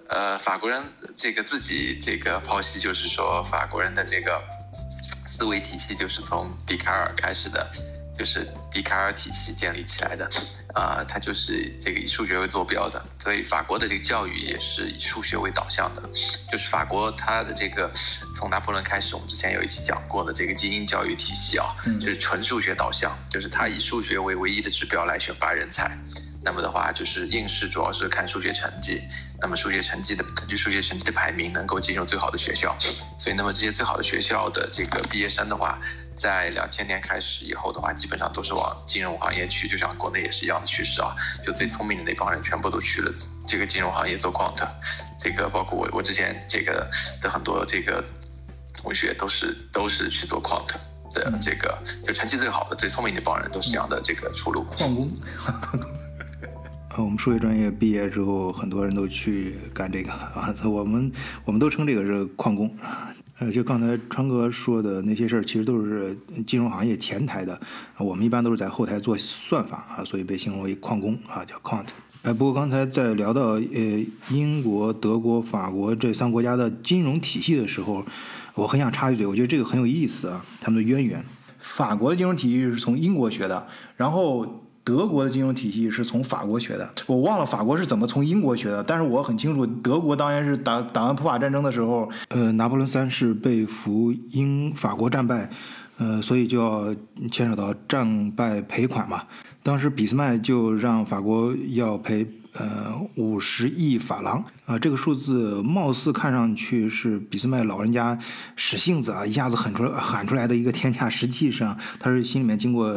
呃，法国人这个自己这个剖析，就是说法国人的这个思维体系就是从笛卡尔开始的，就是笛卡尔体系建立起来的，啊，他就是这个以数学为坐标的，所以法国的这个教育也是以数学为导向的，就是法国它的这个从拿破仑开始，我们之前有一期讲过的这个精英教育体系啊，就是纯数学导向，就是他以数学为唯一的指标来选拔人才。那么的话，就是应试主要是看数学成绩。那么数学成绩的根据数学成绩的排名，能够进入最好的学校。所以，那么这些最好的学校的这个毕业生的话，在两千年开始以后的话，基本上都是往金融行业去，就像国内也是一样的趋势啊。就最聪明的那帮人，全部都去了这个金融行业做 quant。这个包括我，我之前这个的很多这个同学都是都是去做 quant 的。这个就成绩最好的、最聪明的那帮人，都是这样的这个出路。矿工。<laughs> 呃，我们数学专业毕业之后，很多人都去干这个啊。<laughs> 我们我们都称这个是矿工。呃，就刚才川哥说的那些事儿，其实都是金融行业前台的。我们一般都是在后台做算法啊，所以被形容为矿工啊，叫 quant。哎，不过刚才在聊到呃英国、德国、法国这三国家的金融体系的时候，我很想插一嘴，我觉得这个很有意思啊，他们的渊源。法国的金融体系是从英国学的，然后。德国的金融体系是从法国学的，我忘了法国是怎么从英国学的，但是我很清楚，德国当年是打打完普法战争的时候，呃，拿破仑三世被俘，英法国战败，呃，所以就要牵扯到战败赔款嘛。当时俾斯麦就让法国要赔呃五十亿法郎啊，这个数字貌似看上去是俾斯麦老人家使性子啊，一下子喊出来喊出来的一个天价，实际上他是心里面经过。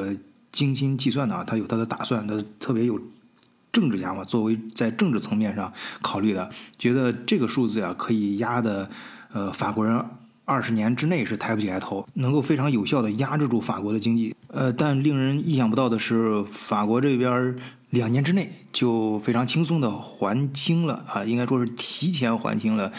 精心计算的啊，他有他的打算，他特别有政治家嘛，作为在政治层面上考虑的，觉得这个数字呀可以压的，呃，法国人二十年之内是抬不起来头，能够非常有效的压制住法国的经济。呃，但令人意想不到的是，法国这边两年之内就非常轻松的还清了啊，应该说是提前还清了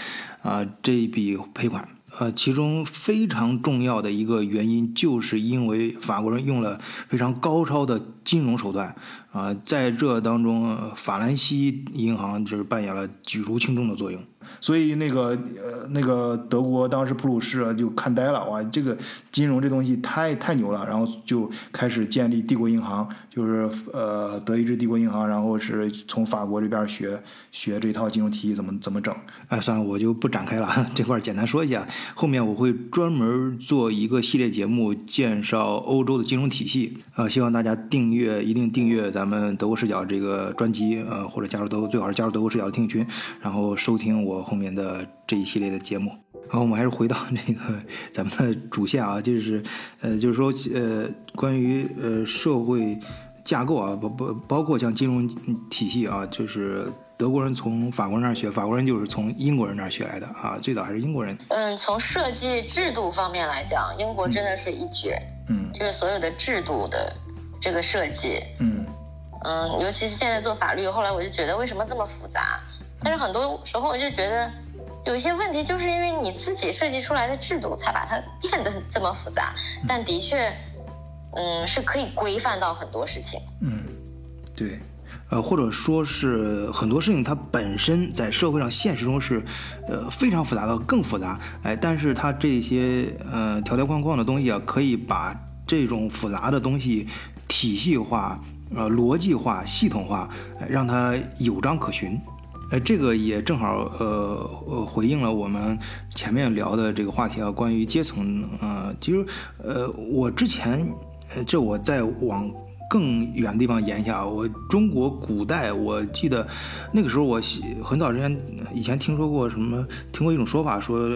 啊这一笔赔款。呃，其中非常重要的一个原因，就是因为法国人用了非常高超的金融手段，啊，在这当中，法兰西银行就是扮演了举足轻重的作用。所以那个呃，那个德国当时普鲁士就看呆了，哇，这个金融这东西太太牛了，然后就开始建立帝国银行，就是呃德意志帝国银行，然后是从法国这边学学这套金融体系怎么怎么整。哎，算了，我就不展开了，这块简单说一下，后面我会专门做一个系列节目介绍欧洲的金融体系。呃，希望大家订阅，一定订阅咱们德国视角这个专辑，呃，或者加入德最好是加入德国视角的听友群，然后收听我。后面的这一系列的节目，好，我们还是回到 <laughs> 这个咱们的主线啊，就是呃，就是说呃，关于呃社会架构啊，包包包括像金融体系啊，就是德国人从法国人那儿学，法国人就是从英国人那儿学来的啊，最早还是英国人。嗯，从设计制度方面来讲，英国真的是一绝。嗯，就是所有的制度的这个设计。嗯嗯，尤其是现在做法律，后来我就觉得为什么这么复杂？但是很多时候我就觉得，有一些问题就是因为你自己设计出来的制度，才把它变得这么复杂。但的确，嗯，是可以规范到很多事情。嗯，对，呃，或者说是很多事情它本身在社会上现实中是，呃，非常复杂的，更复杂。哎，但是它这些呃条条框框的东西啊，可以把这种复杂的东西体系化、呃逻辑化、系统化，让它有章可循。呃，这个也正好呃呃回应了我们前面聊的这个话题啊，关于阶层呃，其实呃我之前呃这我在往更远的地方延一下，我中国古代我记得那个时候我很早之前以前听说过什么，听过一种说法说。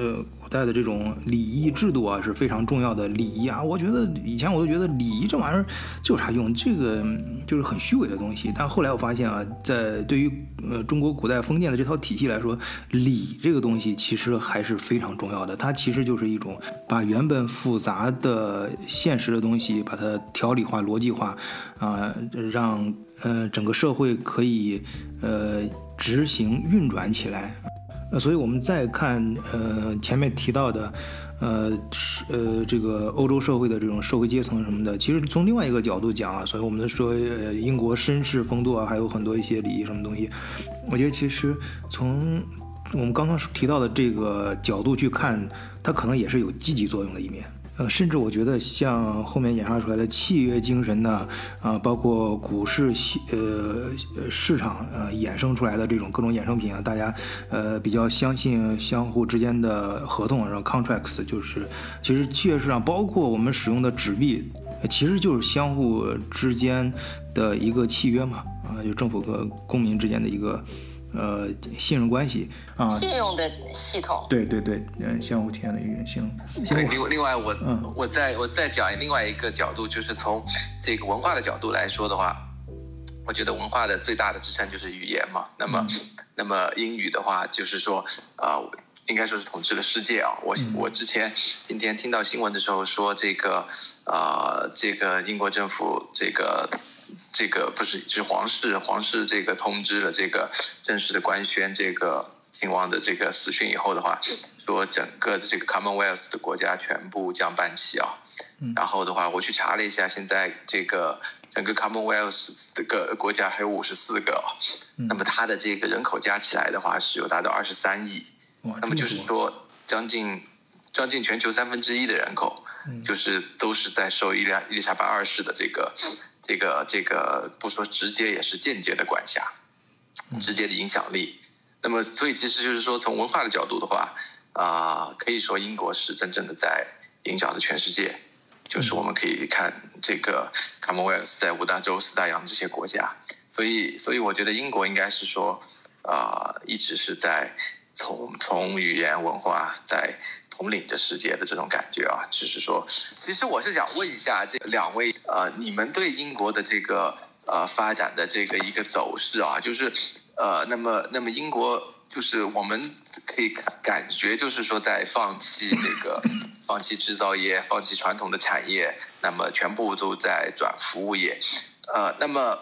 古代的这种礼仪制度啊是非常重要的礼仪啊，我觉得以前我都觉得礼仪这玩意儿就有啥用，这个就是很虚伪的东西。但后来我发现啊，在对于呃中国古代封建的这套体系来说，礼这个东西其实还是非常重要的。它其实就是一种把原本复杂的现实的东西把它条理化、逻辑化，啊，让呃整个社会可以呃执行运转起来。呃，所以我们再看，呃，前面提到的，呃，呃，这个欧洲社会的这种社会阶层什么的，其实从另外一个角度讲啊，所以我们说，呃，英国绅士风度啊，还有很多一些礼仪什么东西，我觉得其实从我们刚刚提到的这个角度去看，它可能也是有积极作用的一面。呃，甚至我觉得像后面演化出来的契约精神呢，啊，包括股市呃市场呃衍生出来的这种各种衍生品啊，大家呃比较相信相互之间的合同，然后 contracts 就是其实契约市场包括我们使用的纸币，其实就是相互之间的一个契约嘛，啊，就政府和公民之间的一个。呃，信任关系啊，信用的系统，对对对，嗯，相互体验的一个信用。对，另另外我嗯我再我再讲另外一个角度，就是从这个文化的角度来说的话，我觉得文化的最大的支撑就是语言嘛。那么那么英语的话，就是说啊，应该说是统治了世界啊。我我之前今天听到新闻的时候说，这个啊，这个英国政府这个。这个不是是皇室，皇室这个通知了这个正式的官宣这个亲王的这个死讯以后的话，说整个的这个 Commonwealth 的国家全部降半旗啊。然后的话，我去查了一下，现在这个整个 Commonwealth 的个国家还有五十四个，那么它的这个人口加起来的话是有达到二十三亿，那么就是说将近将近全球三分之一的人口，就是都是在受伊丽伊丽莎白二世的这个。这个这个不说直接也是间接的管辖，直接的影响力。那么，所以其实就是说，从文化的角度的话，啊，可以说英国是真正的在影响着全世界。就是我们可以看这个 Commonwealth 在五大洲、四大洋这些国家，所以，所以我觉得英国应该是说，啊，一直是在从从语言文化在统领着世界的这种感觉啊。就是说，其实我是想问一下这两位，呃，你们对英国的这个呃发展的这个一个走势啊，就是。呃，那么，那么英国就是我们可以感觉，就是说在放弃这个，放弃制造业，放弃传统的产业，那么全部都在转服务业。呃，那么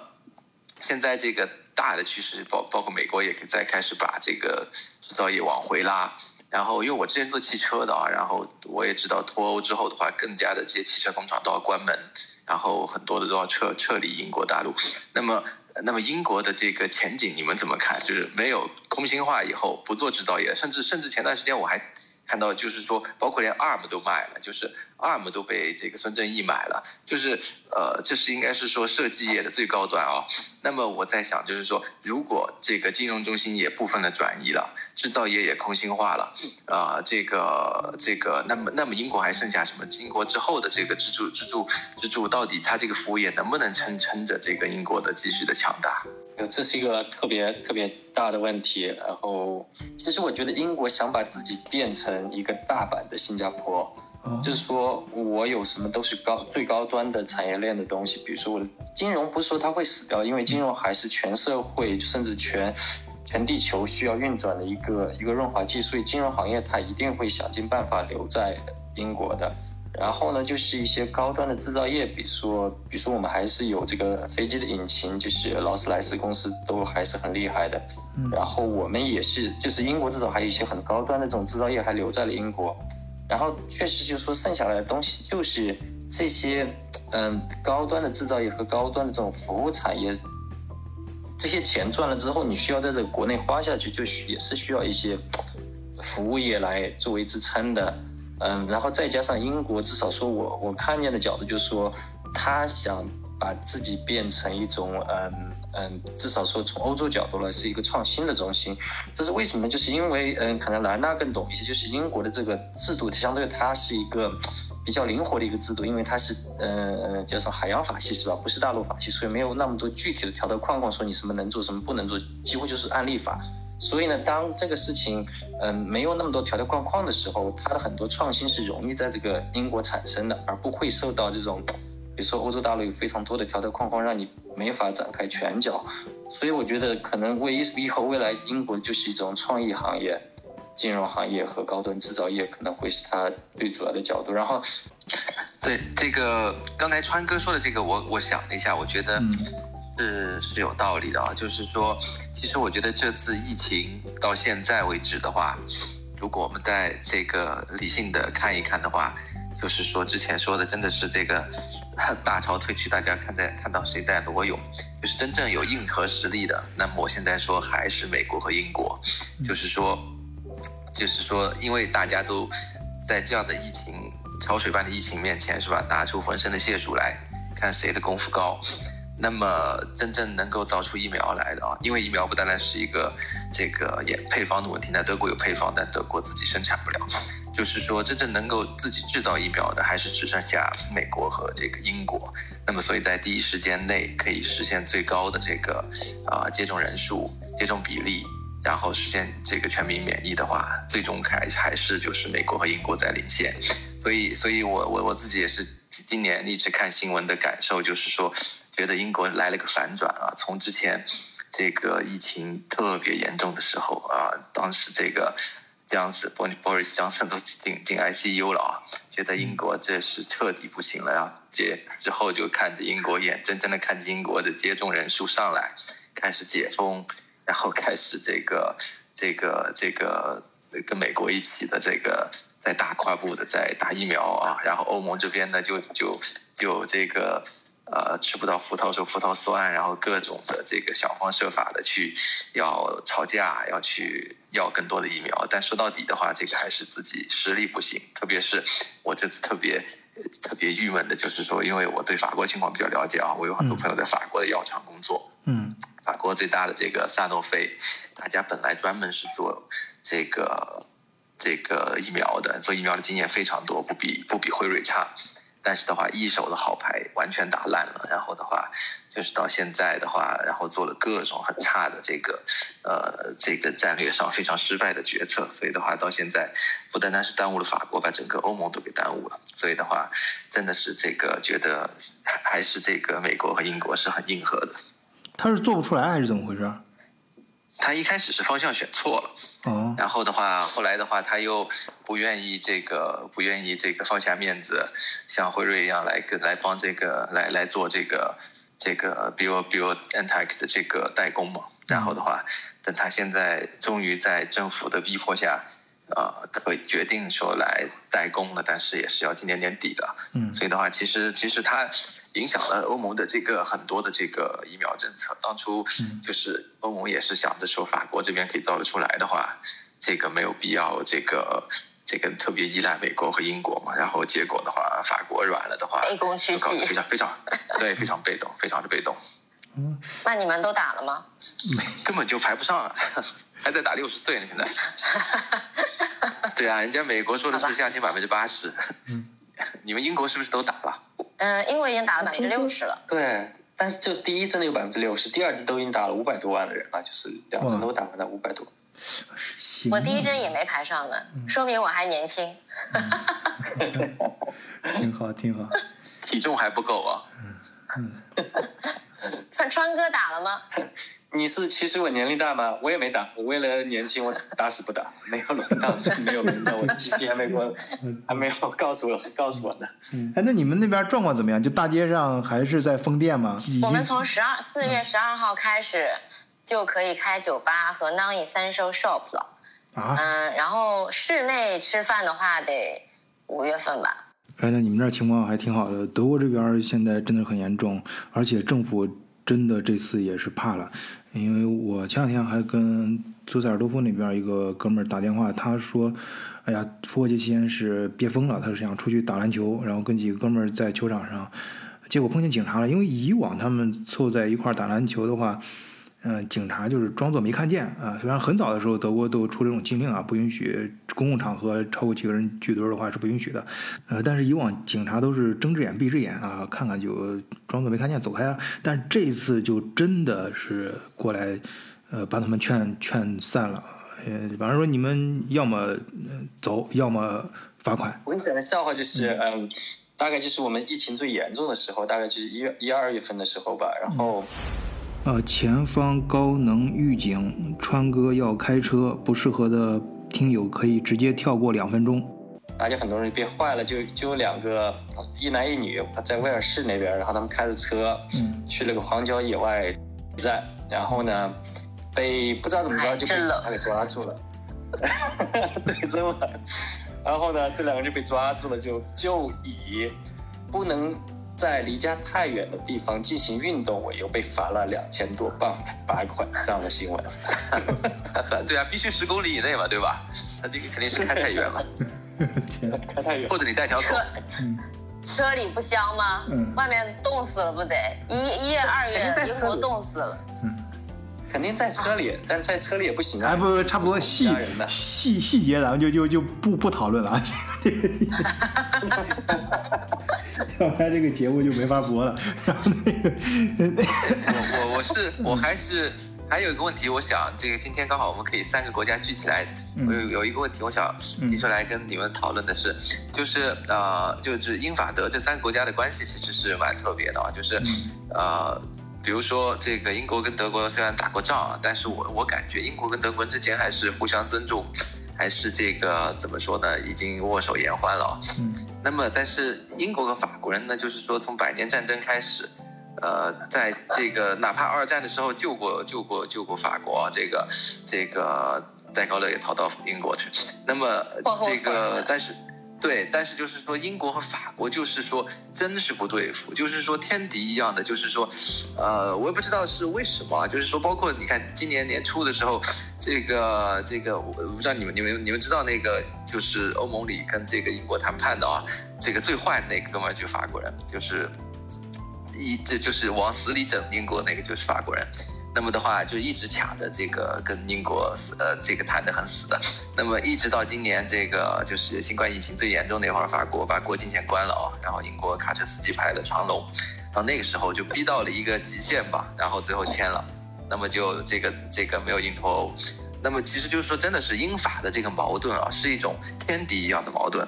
现在这个大的趋势，包包括美国也在开始把这个制造业往回拉。然后，因为我之前做汽车的啊，然后我也知道脱欧之后的话，更加的这些汽车工厂都要关门，然后很多的都要撤撤离英国大陆。那么。那么英国的这个前景你们怎么看？就是没有空心化以后不做制造业，甚至甚至前段时间我还看到，就是说包括连 ARM 都卖了，就是 ARM 都被这个孙正义买了，就是呃，这是应该是说设计业的最高端啊。那么我在想，就是说如果这个金融中心也部分的转移了。制造业也空心化了，啊，这个这个，那么那么英国还剩下什么？英国之后的这个支柱支柱支柱，到底它这个服务业能不能撑撑着这个英国的继续的强大？这是一个特别特别大的问题。然后，其实我觉得英国想把自己变成一个大版的新加坡，就是说我有什么都是高最高端的产业链的东西，比如说我的金融，不是说它会死掉，因为金融还是全社会甚至全。全地球需要运转的一个一个润滑剂，所以金融行业它一定会想尽办法留在英国的。然后呢，就是一些高端的制造业，比如说，比如说我们还是有这个飞机的引擎，就是劳斯莱斯公司都还是很厉害的。然后我们也是，就是英国至少还有一些很高端的这种制造业还留在了英国。然后确实就是说剩下来的东西就是这些，嗯，高端的制造业和高端的这种服务产业。这些钱赚了之后，你需要在这个国内花下去，就也是需要一些服务业来作为支撑的，嗯，然后再加上英国，至少说我我看见的角度就是说，他想把自己变成一种，嗯嗯，至少说从欧洲角度来是一个创新的中心，这是为什么？就是因为，嗯，可能兰纳更懂一些，就是英国的这个制度相对它是一个。比较灵活的一个制度，因为它是呃叫做海洋法系是吧？不是大陆法系，所以没有那么多具体的条条框框说你什么能做什么不能做，几乎就是案例法。所以呢，当这个事情嗯没有那么多条条框框的时候，它的很多创新是容易在这个英国产生的，而不会受到这种，比如说欧洲大陆有非常多的条条框框让你没法展开拳脚。所以我觉得可能为以后未来英国就是一种创意行业。金融行业和高端制造业可能会是它最主要的角度。然后，对这个刚才川哥说的这个，我我想了一下，我觉得是是有道理的啊。就是说，其实我觉得这次疫情到现在为止的话，如果我们在这个理性的看一看的话，就是说之前说的真的是这个 <laughs> 大潮退去，大家看在看到谁在裸泳，就是真正有硬核实力的。那么我现在说还是美国和英国，就是说。就是说，因为大家都在这样的疫情、潮水般的疫情面前，是吧？拿出浑身的解数来看谁的功夫高。那么，真正能够造出疫苗来的啊，因为疫苗不单单是一个这个也配方的问题，那德国有配方，但德国自己生产不了。就是说，真正能够自己制造疫苗的，还是只剩下美国和这个英国。那么，所以在第一时间内可以实现最高的这个啊接种人数、接种比例。然后实现这个全民免疫的话，最终还还是就是美国和英国在领先，所以，所以我我我自己也是今年一直看新闻的感受，就是说，觉得英国来了个反转啊，从之前这个疫情特别严重的时候啊，当时这个这样子，Boris Johnson 都进进 ICU 了啊，觉得英国这是彻底不行了啊，接之后就看着英国眼睁睁的看着英国的接种人数上来，开始解封。然后开始这个这个这个跟美国一起的这个在大跨步的在打疫苗啊，然后欧盟这边呢就就就这个呃吃不到葡萄说葡萄酸，然后各种的这个想方设法的去要吵架，要去要更多的疫苗，但说到底的话，这个还是自己实力不行，特别是我这次特别特别郁闷的，就是说，因为我对法国情况比较了解啊，我有很多朋友在法国的药厂工作。嗯法国最大的这个萨诺菲，大家本来专门是做这个这个疫苗的，做疫苗的经验非常多，不比不比辉瑞差。但是的话，一手的好牌完全打烂了，然后的话，就是到现在的话，然后做了各种很差的这个，呃，这个战略上非常失败的决策，所以的话，到现在不单单是耽误了法国，把整个欧盟都给耽误了。所以的话，真的是这个觉得还是这个美国和英国是很硬核的。他是做不出来还是怎么回事？他一开始是方向选错了。哦，然后的话，后来的话，他又不愿意这个，不愿意这个放下面子，像辉瑞一样来跟来帮这个来来做这个这个 bio bio antech 的这个代工嘛。然后的话，等他现在终于在政府的逼迫下，呃，可以决定说来代工了，但是也是要今年年底的。嗯所以的话，其实其实它影响了欧盟的这个很多的这个疫苗政策。当初嗯就是欧盟也是想着说，法国这边可以造得出来的话，这个没有必要这个这个特别依赖美国和英国嘛。然后结果的话，法国软了的话，卑躬屈膝非常非常对，非常被动，非常的被动，那你们都打了吗？<laughs> 根本就排不上啊，还在打六十岁呢，现在。<laughs> 对啊，人家美国说的是夏天百分之八十，<laughs> 你们英国是不是都打了？嗯，英国已经打了百分之六十了。对，但是就第一针的有百分之六十，第二针都已经打了五百多万的人了，就是两针都打完了五百多。啊，我第一针也没排上呢，说明我还年轻。<laughs> 挺好挺好。体重还不够啊。嗯 <laughs> 川川哥打了吗？你是歧视我年龄大吗？我也没打，我为了年轻，我打死不打，没有轮到，没有轮到我 GP 还没给我，还没有告诉我告诉我呢。哎，那你们那边状况怎么样？就大街上还是在封店吗？我们从十二四月十二号开始就可以开酒吧和 non essential shop 了。啊，嗯，然后室内吃饭的话得五月份吧。哎，那你们这儿情况还挺好的。德国这边现在真的很严重，而且政府真的这次也是怕了，因为我前两天还跟苏塞尔多夫那边一个哥们儿打电话，他说：“哎呀，复活节期间是憋疯了，他是想出去打篮球，然后跟几个哥们儿在球场上，结果碰见警察了。因为以往他们凑在一块儿打篮球的话。”嗯，警察就是装作没看见啊。虽然很早的时候德国都出这种禁令啊，不允许公共场合超过几个人聚堆的话是不允许的。呃，但是以往警察都是睁只眼闭只眼啊，看看就装作没看见走开啊。但这一次就真的是过来，呃，把他们劝劝散了。呃，反正说你们要么呃走，要么罚款。我跟你讲个笑话，就是嗯，大概就是我们疫情最严重的时候，大概就是一月一二月份的时候吧，然后。呃，前方高能预警，川哥要开车，不适合的听友可以直接跳过两分钟。而且很多人憋坏了，就就有两个一男一女在威尔士那边，然后他们开着车嗯去了个荒郊野外站，然后呢，被不知道怎么着就被警察给抓住了，<laughs> 对，真冷。<laughs> 然后呢，这两个人就被抓住了，就就以不能在离家太远的地方进行运动我又，被罚了两千多磅的罚款，上了新闻。<laughs> 对啊，必须十公里以内嘛，对吧？那这个肯定是开太远了，<laughs> 开太远或者你带条狗车。里不香吗？嗯外面冻死了不得？一一月二月英国冻死了。肯定在车里，但在车里也不行啊。哎，不不，差不多细细细节咱们就就就不不讨论了啊，<laughs> 要不然这个节目就没法播了。然后那个，我我我是我还是还有一个问题，我想这个今天刚好我们可以三个国家聚起来，嗯我有有一个问题，我想提出来跟你们讨论的是，就是呃，就是英法德这三个国家的关系其实是蛮特别的啊，就是呃。比如说，这个英国跟德国虽然打过仗啊，但是我我感觉英国跟德国之间还是互相尊重，还是这个怎么说呢，已经握手言欢了啊。嗯那么，但是英国和法国人呢，就是说从百年战争开始，呃，在这个哪怕二战的时候救过救过救过法国，这个这个戴高乐也逃到英国去。那么这个，但是对，但是就是说英国和法国就是说真是不对付，就是说天敌一样的，就是说，呃，我也不知道是为什么，就是说包括你看今年年初的时候，这个这个我不知道你们你们你们知道那个就是欧盟里跟这个英国谈判的啊，这个最坏的那个哥们就法国人，就是一这就是往死里整英国那个就是法国人。那么的话，就一直卡着这个跟英国呃这个谈得很死的。那么一直到今年这个就是新冠疫情最严重那会儿，法国把国境线关了啊，然后英国卡车司机排了长龙，到那个时候就逼到了一个极限吧，然后最后签了，那么就这个这个没有硬脱欧。那么其实就是说，真的是英法的这个矛盾啊，是一种天敌一样的矛盾。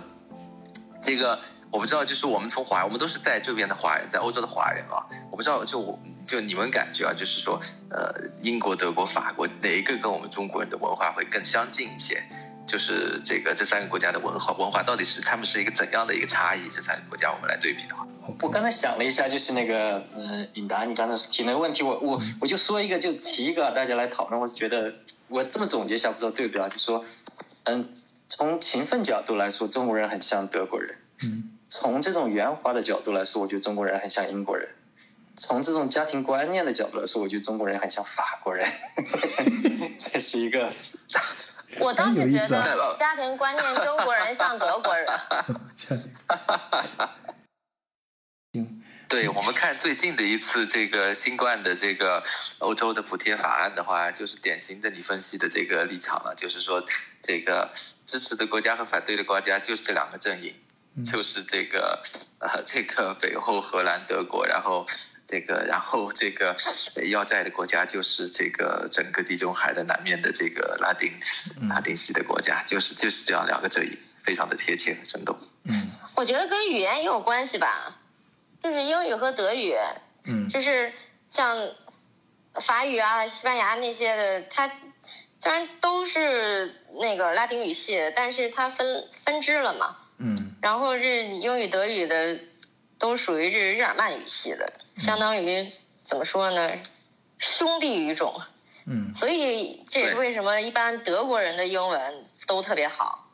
这个我不知道，就是我们从华，我们都是在这边的华人，在欧洲的华人啊，我不知道就我。就你们感觉啊，就是说，呃，英国、德国、法国哪一个跟我们中国人的文化会更相近一些？就是这个这三个国家的文化文化到底是他们是一个怎样的一个差异？这三个国家我们来对比的话，我刚才想了一下，就是那个呃，尹达，你刚才提那个问题，我我我就说一个，就提一个，大家来讨论。我是觉得我这么总结一下，不知道对不对啊？就说，嗯，从勤奋角度来说，中国人很像德国人；嗯，从这种圆滑的角度来说，我觉得中国人很像英国人。从这种家庭观念的角度来说，我觉得中国人很像法国人 <laughs> <laughs> 这是一个。<laughs> 我倒是觉得家庭观念中国人像德国人。对我们看最近的一次这个新冠的这个欧洲的补贴法案的话，就是典型的你分析的这个立场了，就是说这个支持的国家和反对的国家就是这两个阵营，就是这个呃这个北欧荷兰德国，然后。这个，然后这个要债的国家就是这个整个地中海的南面的这个拉丁拉丁系的国家，就是就是这样两个阵营，非常的贴切和生动。嗯，我觉得跟语言也有关系吧，就是英语和德语，嗯，就是像法语啊、西班牙那些的，它虽然都是那个拉丁语系，但是它分分支了嘛，嗯，然后是英语、德语的。都属于日日耳曼语系的，相当于怎么说呢？兄弟语种。嗯。所以这也是为什么一般德国人的英文都特别好，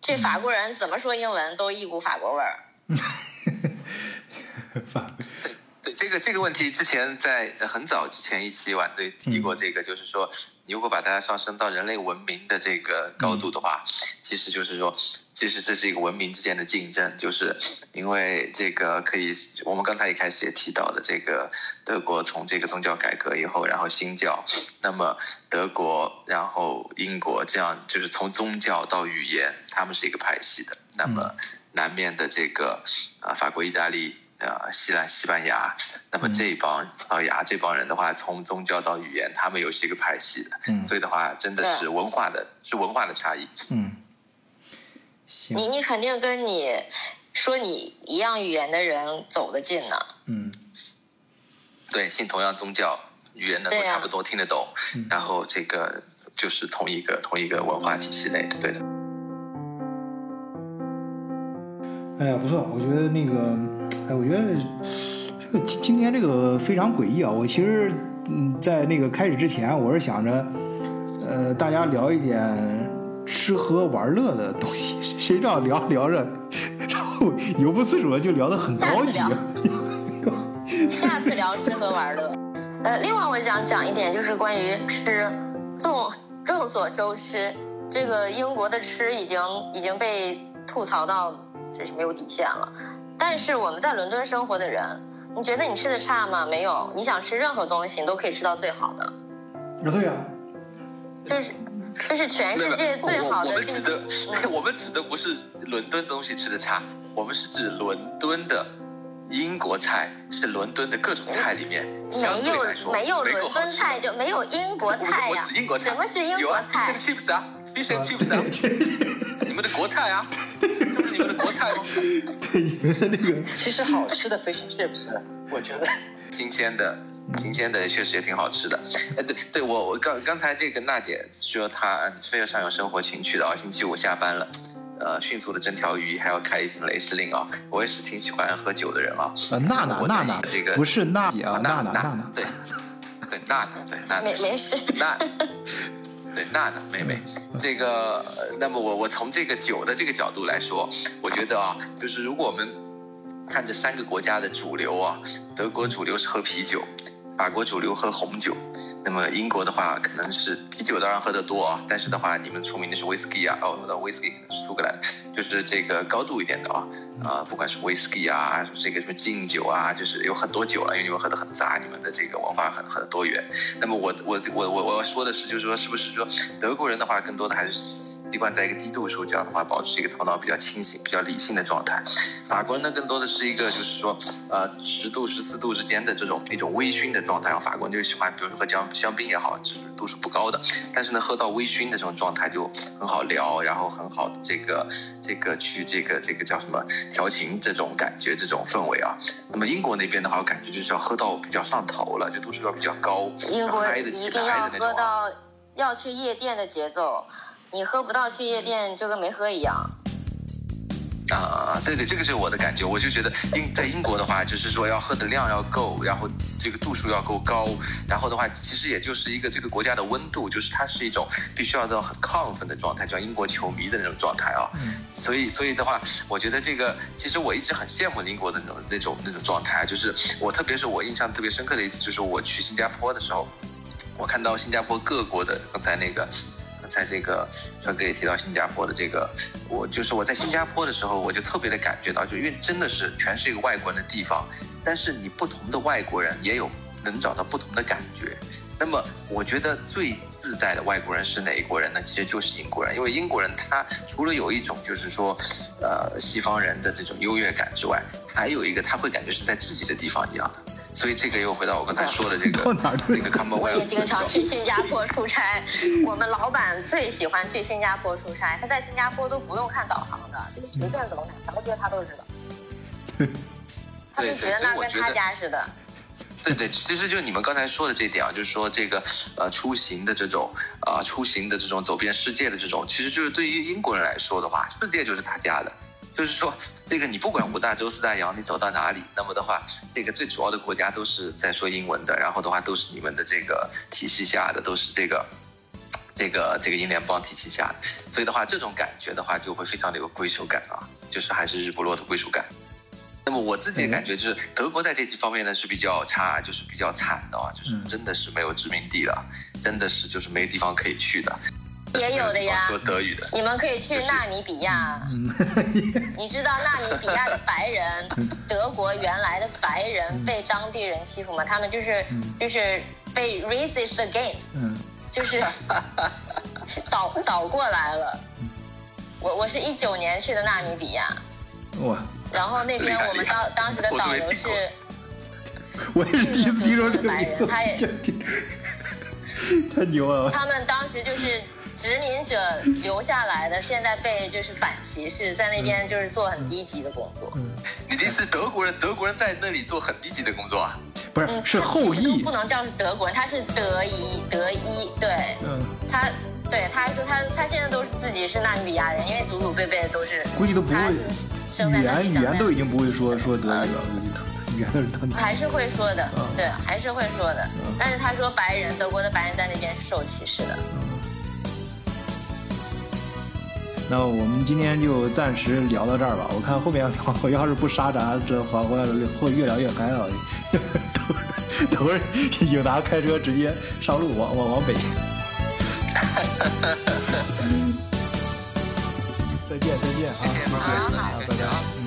这法国人怎么说英文都一股法国味儿。<laughs> 法。对这个这个问题，之前在很早之前一期晚队提过，这个就是说，你如果把它上升到人类文明的这个高度的话，其实就是说，其实这是一个文明之间的竞争，就是因为这个可以，我们刚才一开始也提到的，这个德国从这个宗教改革以后，然后新教，那么德国，然后英国，这样就是从宗教到语言，他们是一个派系的，那么南面的这个啊，法国、意大利。呃，希腊、西班牙，那么这一帮葡萄牙这帮人的话，从宗教到语言，他们又是一个派系的，所以的话，真的是文化的，是文化的差异。嗯，你你肯定跟你说你一样语言的人走得近呢。嗯，对，信同样宗教，语言能够差不多听得懂，然后这个就是同一个同一个文化体系内的，对的。哎呀，不错，我觉得那个，哎，我觉得这个今今天这个非常诡异啊！我其实嗯，在那个开始之前，我是想着，呃，大家聊一点吃喝玩乐的东西，谁知道聊聊着，然后有不自主的就聊得很高级。下次聊吃喝玩乐。呃，另外我想讲一点，就是关于吃，众众所周知，这个英国的吃已经已经被吐槽到。这是没有底线了，但是我们在伦敦生活的人，你觉得你吃的差吗？没有，你想吃任何东西，你都可以吃到最好的。对呀，就是这是全世界最好的。我们指的，<laughs> 我们指的不是伦敦东西吃的差，我们是指伦敦的英国菜是伦敦的各种菜里面相对来说没有伦敦菜就没有英国菜呀。英国菜什么是英国菜啊？Fish and chips 啊，Fish and <laughs> chips 啊，你们的国菜啊。<laughs> 你们的国菜吗？对，你们的那个其实好吃的 fish chips，我觉得新鲜的，新鲜的确实也挺好吃的。哎，对对，我我刚刚才这个娜姐说她非常有生活情趣的啊，星期五下班了，呃，迅速的蒸条鱼，还要开一瓶雷司令啊。我也是挺喜欢喝酒的人啊。呃，娜娜娜娜，这个不是娜姐啊，娜娜娜娜，对对娜娜对娜娜，没没事，娜。对，娜娜妹妹，这个，那么我我从这个酒的这个角度来说，我觉得啊，就是如果我们看这三个国家的主流啊，德国主流是喝啤酒，法国主流喝红酒，那么英国的话，可能是啤酒当然喝得多啊，但是的话，你们出名的是威士忌啊，哦，那威士忌可能是苏格兰，就是这个高度一点的啊，啊，不管是威士忌啊，这个什么敬酒啊，就是有很多酒了，因为你们喝的很杂，你们的这个文化很很多元。那么我我我我我要说的是，就是说是不是说德国人的话，更多的还是习惯在一个低度数，这样的话保持一个头脑比较清醒、比较理性的状态。法国人呢，更多的是一个就是说，呃，十度十四度之间的这种一种微醺的状态。然后法国人就喜欢，比如说喝香香槟也好，就是度数不高的，但是呢，喝到微醺的这种状态就很好聊，然后很好这个这个去这个这个叫什么调情这种感觉这种氛围啊。那么英国那边的话，我感觉就是要喝到比较上头了，就度数要比较高，英国一定要的那种啊。喝到要去夜店的节奏，你喝不到去夜店就跟没喝一样。啊，对对，这个是我的感觉，我就觉得英在英国的话，就是说要喝的量要够，然后这个度数要够高，然后的话，其实也就是一个这个国家的温度，就是它是一种必须要到很亢奋的状态，叫英国球迷的那种状态啊。嗯所以所以的话，我觉得这个其实我一直很羡慕英国的那种那种那种状态，就是我特别是我印象特别深刻的一次，就是我去新加坡的时候，我看到新加坡各国的刚才那个。在这个川哥也提到新加坡的这个，我就是我在新加坡的时候，我就特别的感觉到，就因为真的是全是一个外国人的地方，但是你不同的外国人也有能找到不同的感觉。那么我觉得最自在的外国人是哪一国人呢？其实就是英国人，因为英国人他除了有一种就是说，呃，西方人的这种优越感之外，还有一个他会感觉是在自己的地方一样的。所以这个又回到我刚才说的这个这个我也经常去新加坡出差，我们老板最喜欢去新加坡出差，他在新加坡都不用看导航的，这个捷径怎么看，什么街他都知道。<laughs> 他就觉得那跟他家似的。对对，其实就你们刚才说的这点啊，就是说这个呃出行的这种啊、出行的这种走遍世界的这种，其实就是对于英国人来说的话，世界就是他家的。就是说，这个你不管五大洲四大洋，你走到哪里，那么的话，这个最主要的国家都是在说英文的，然后的话都是你们的这个体系下的，都是这个这个这个英联邦体系下的，所以的话，这种感觉的话就会非常的有归属感啊，就是还是日不落的归属感。那么我自己的感觉就是，德国在这几方面呢是比较差，就是比较惨的啊，就是嗯真的是没有殖民地了，真的是就是没地方可以去的。也有的呀。说德语的，你们可以去纳米比亚，嗯，你知道纳米比亚的白人，<laughs> 德国原来的白人被当地人欺负吗？他们就是就是被 racist against，嗯。就是 <laughs> 倒倒过来了。我我是一九年去的纳米比亚，哇，然后那边我们当当时的导游是我也是第一次听说这个白人，他也 <laughs> 太牛了！他们当时就是殖民者留下来的，现在被就是反歧视，在那边就是做很低级的工作。你这是德国人，德国人在那里做很低级的工作啊。不是，嗯，是后裔不。能叫是德国人，他是德裔，德裔，对嗯，他，对他还说他他现在都是自己是纳米比亚人，因为祖祖辈辈都是，估计都不会生在语言都已经不会说说德语了，估计都语言都是他们。还是会说的嗯，对，还是会说的嗯。但是他说白人，德国的白人在那边是受歧视的。那我们今天就暂时聊到这儿吧，我看后面，我 <laughs> 要是不杀闸，这滑过来会越聊越嗨了。等会等会，永达开车直接上路，往往往北。<laughs> 再见再见啊，谢谢。啊，拜拜。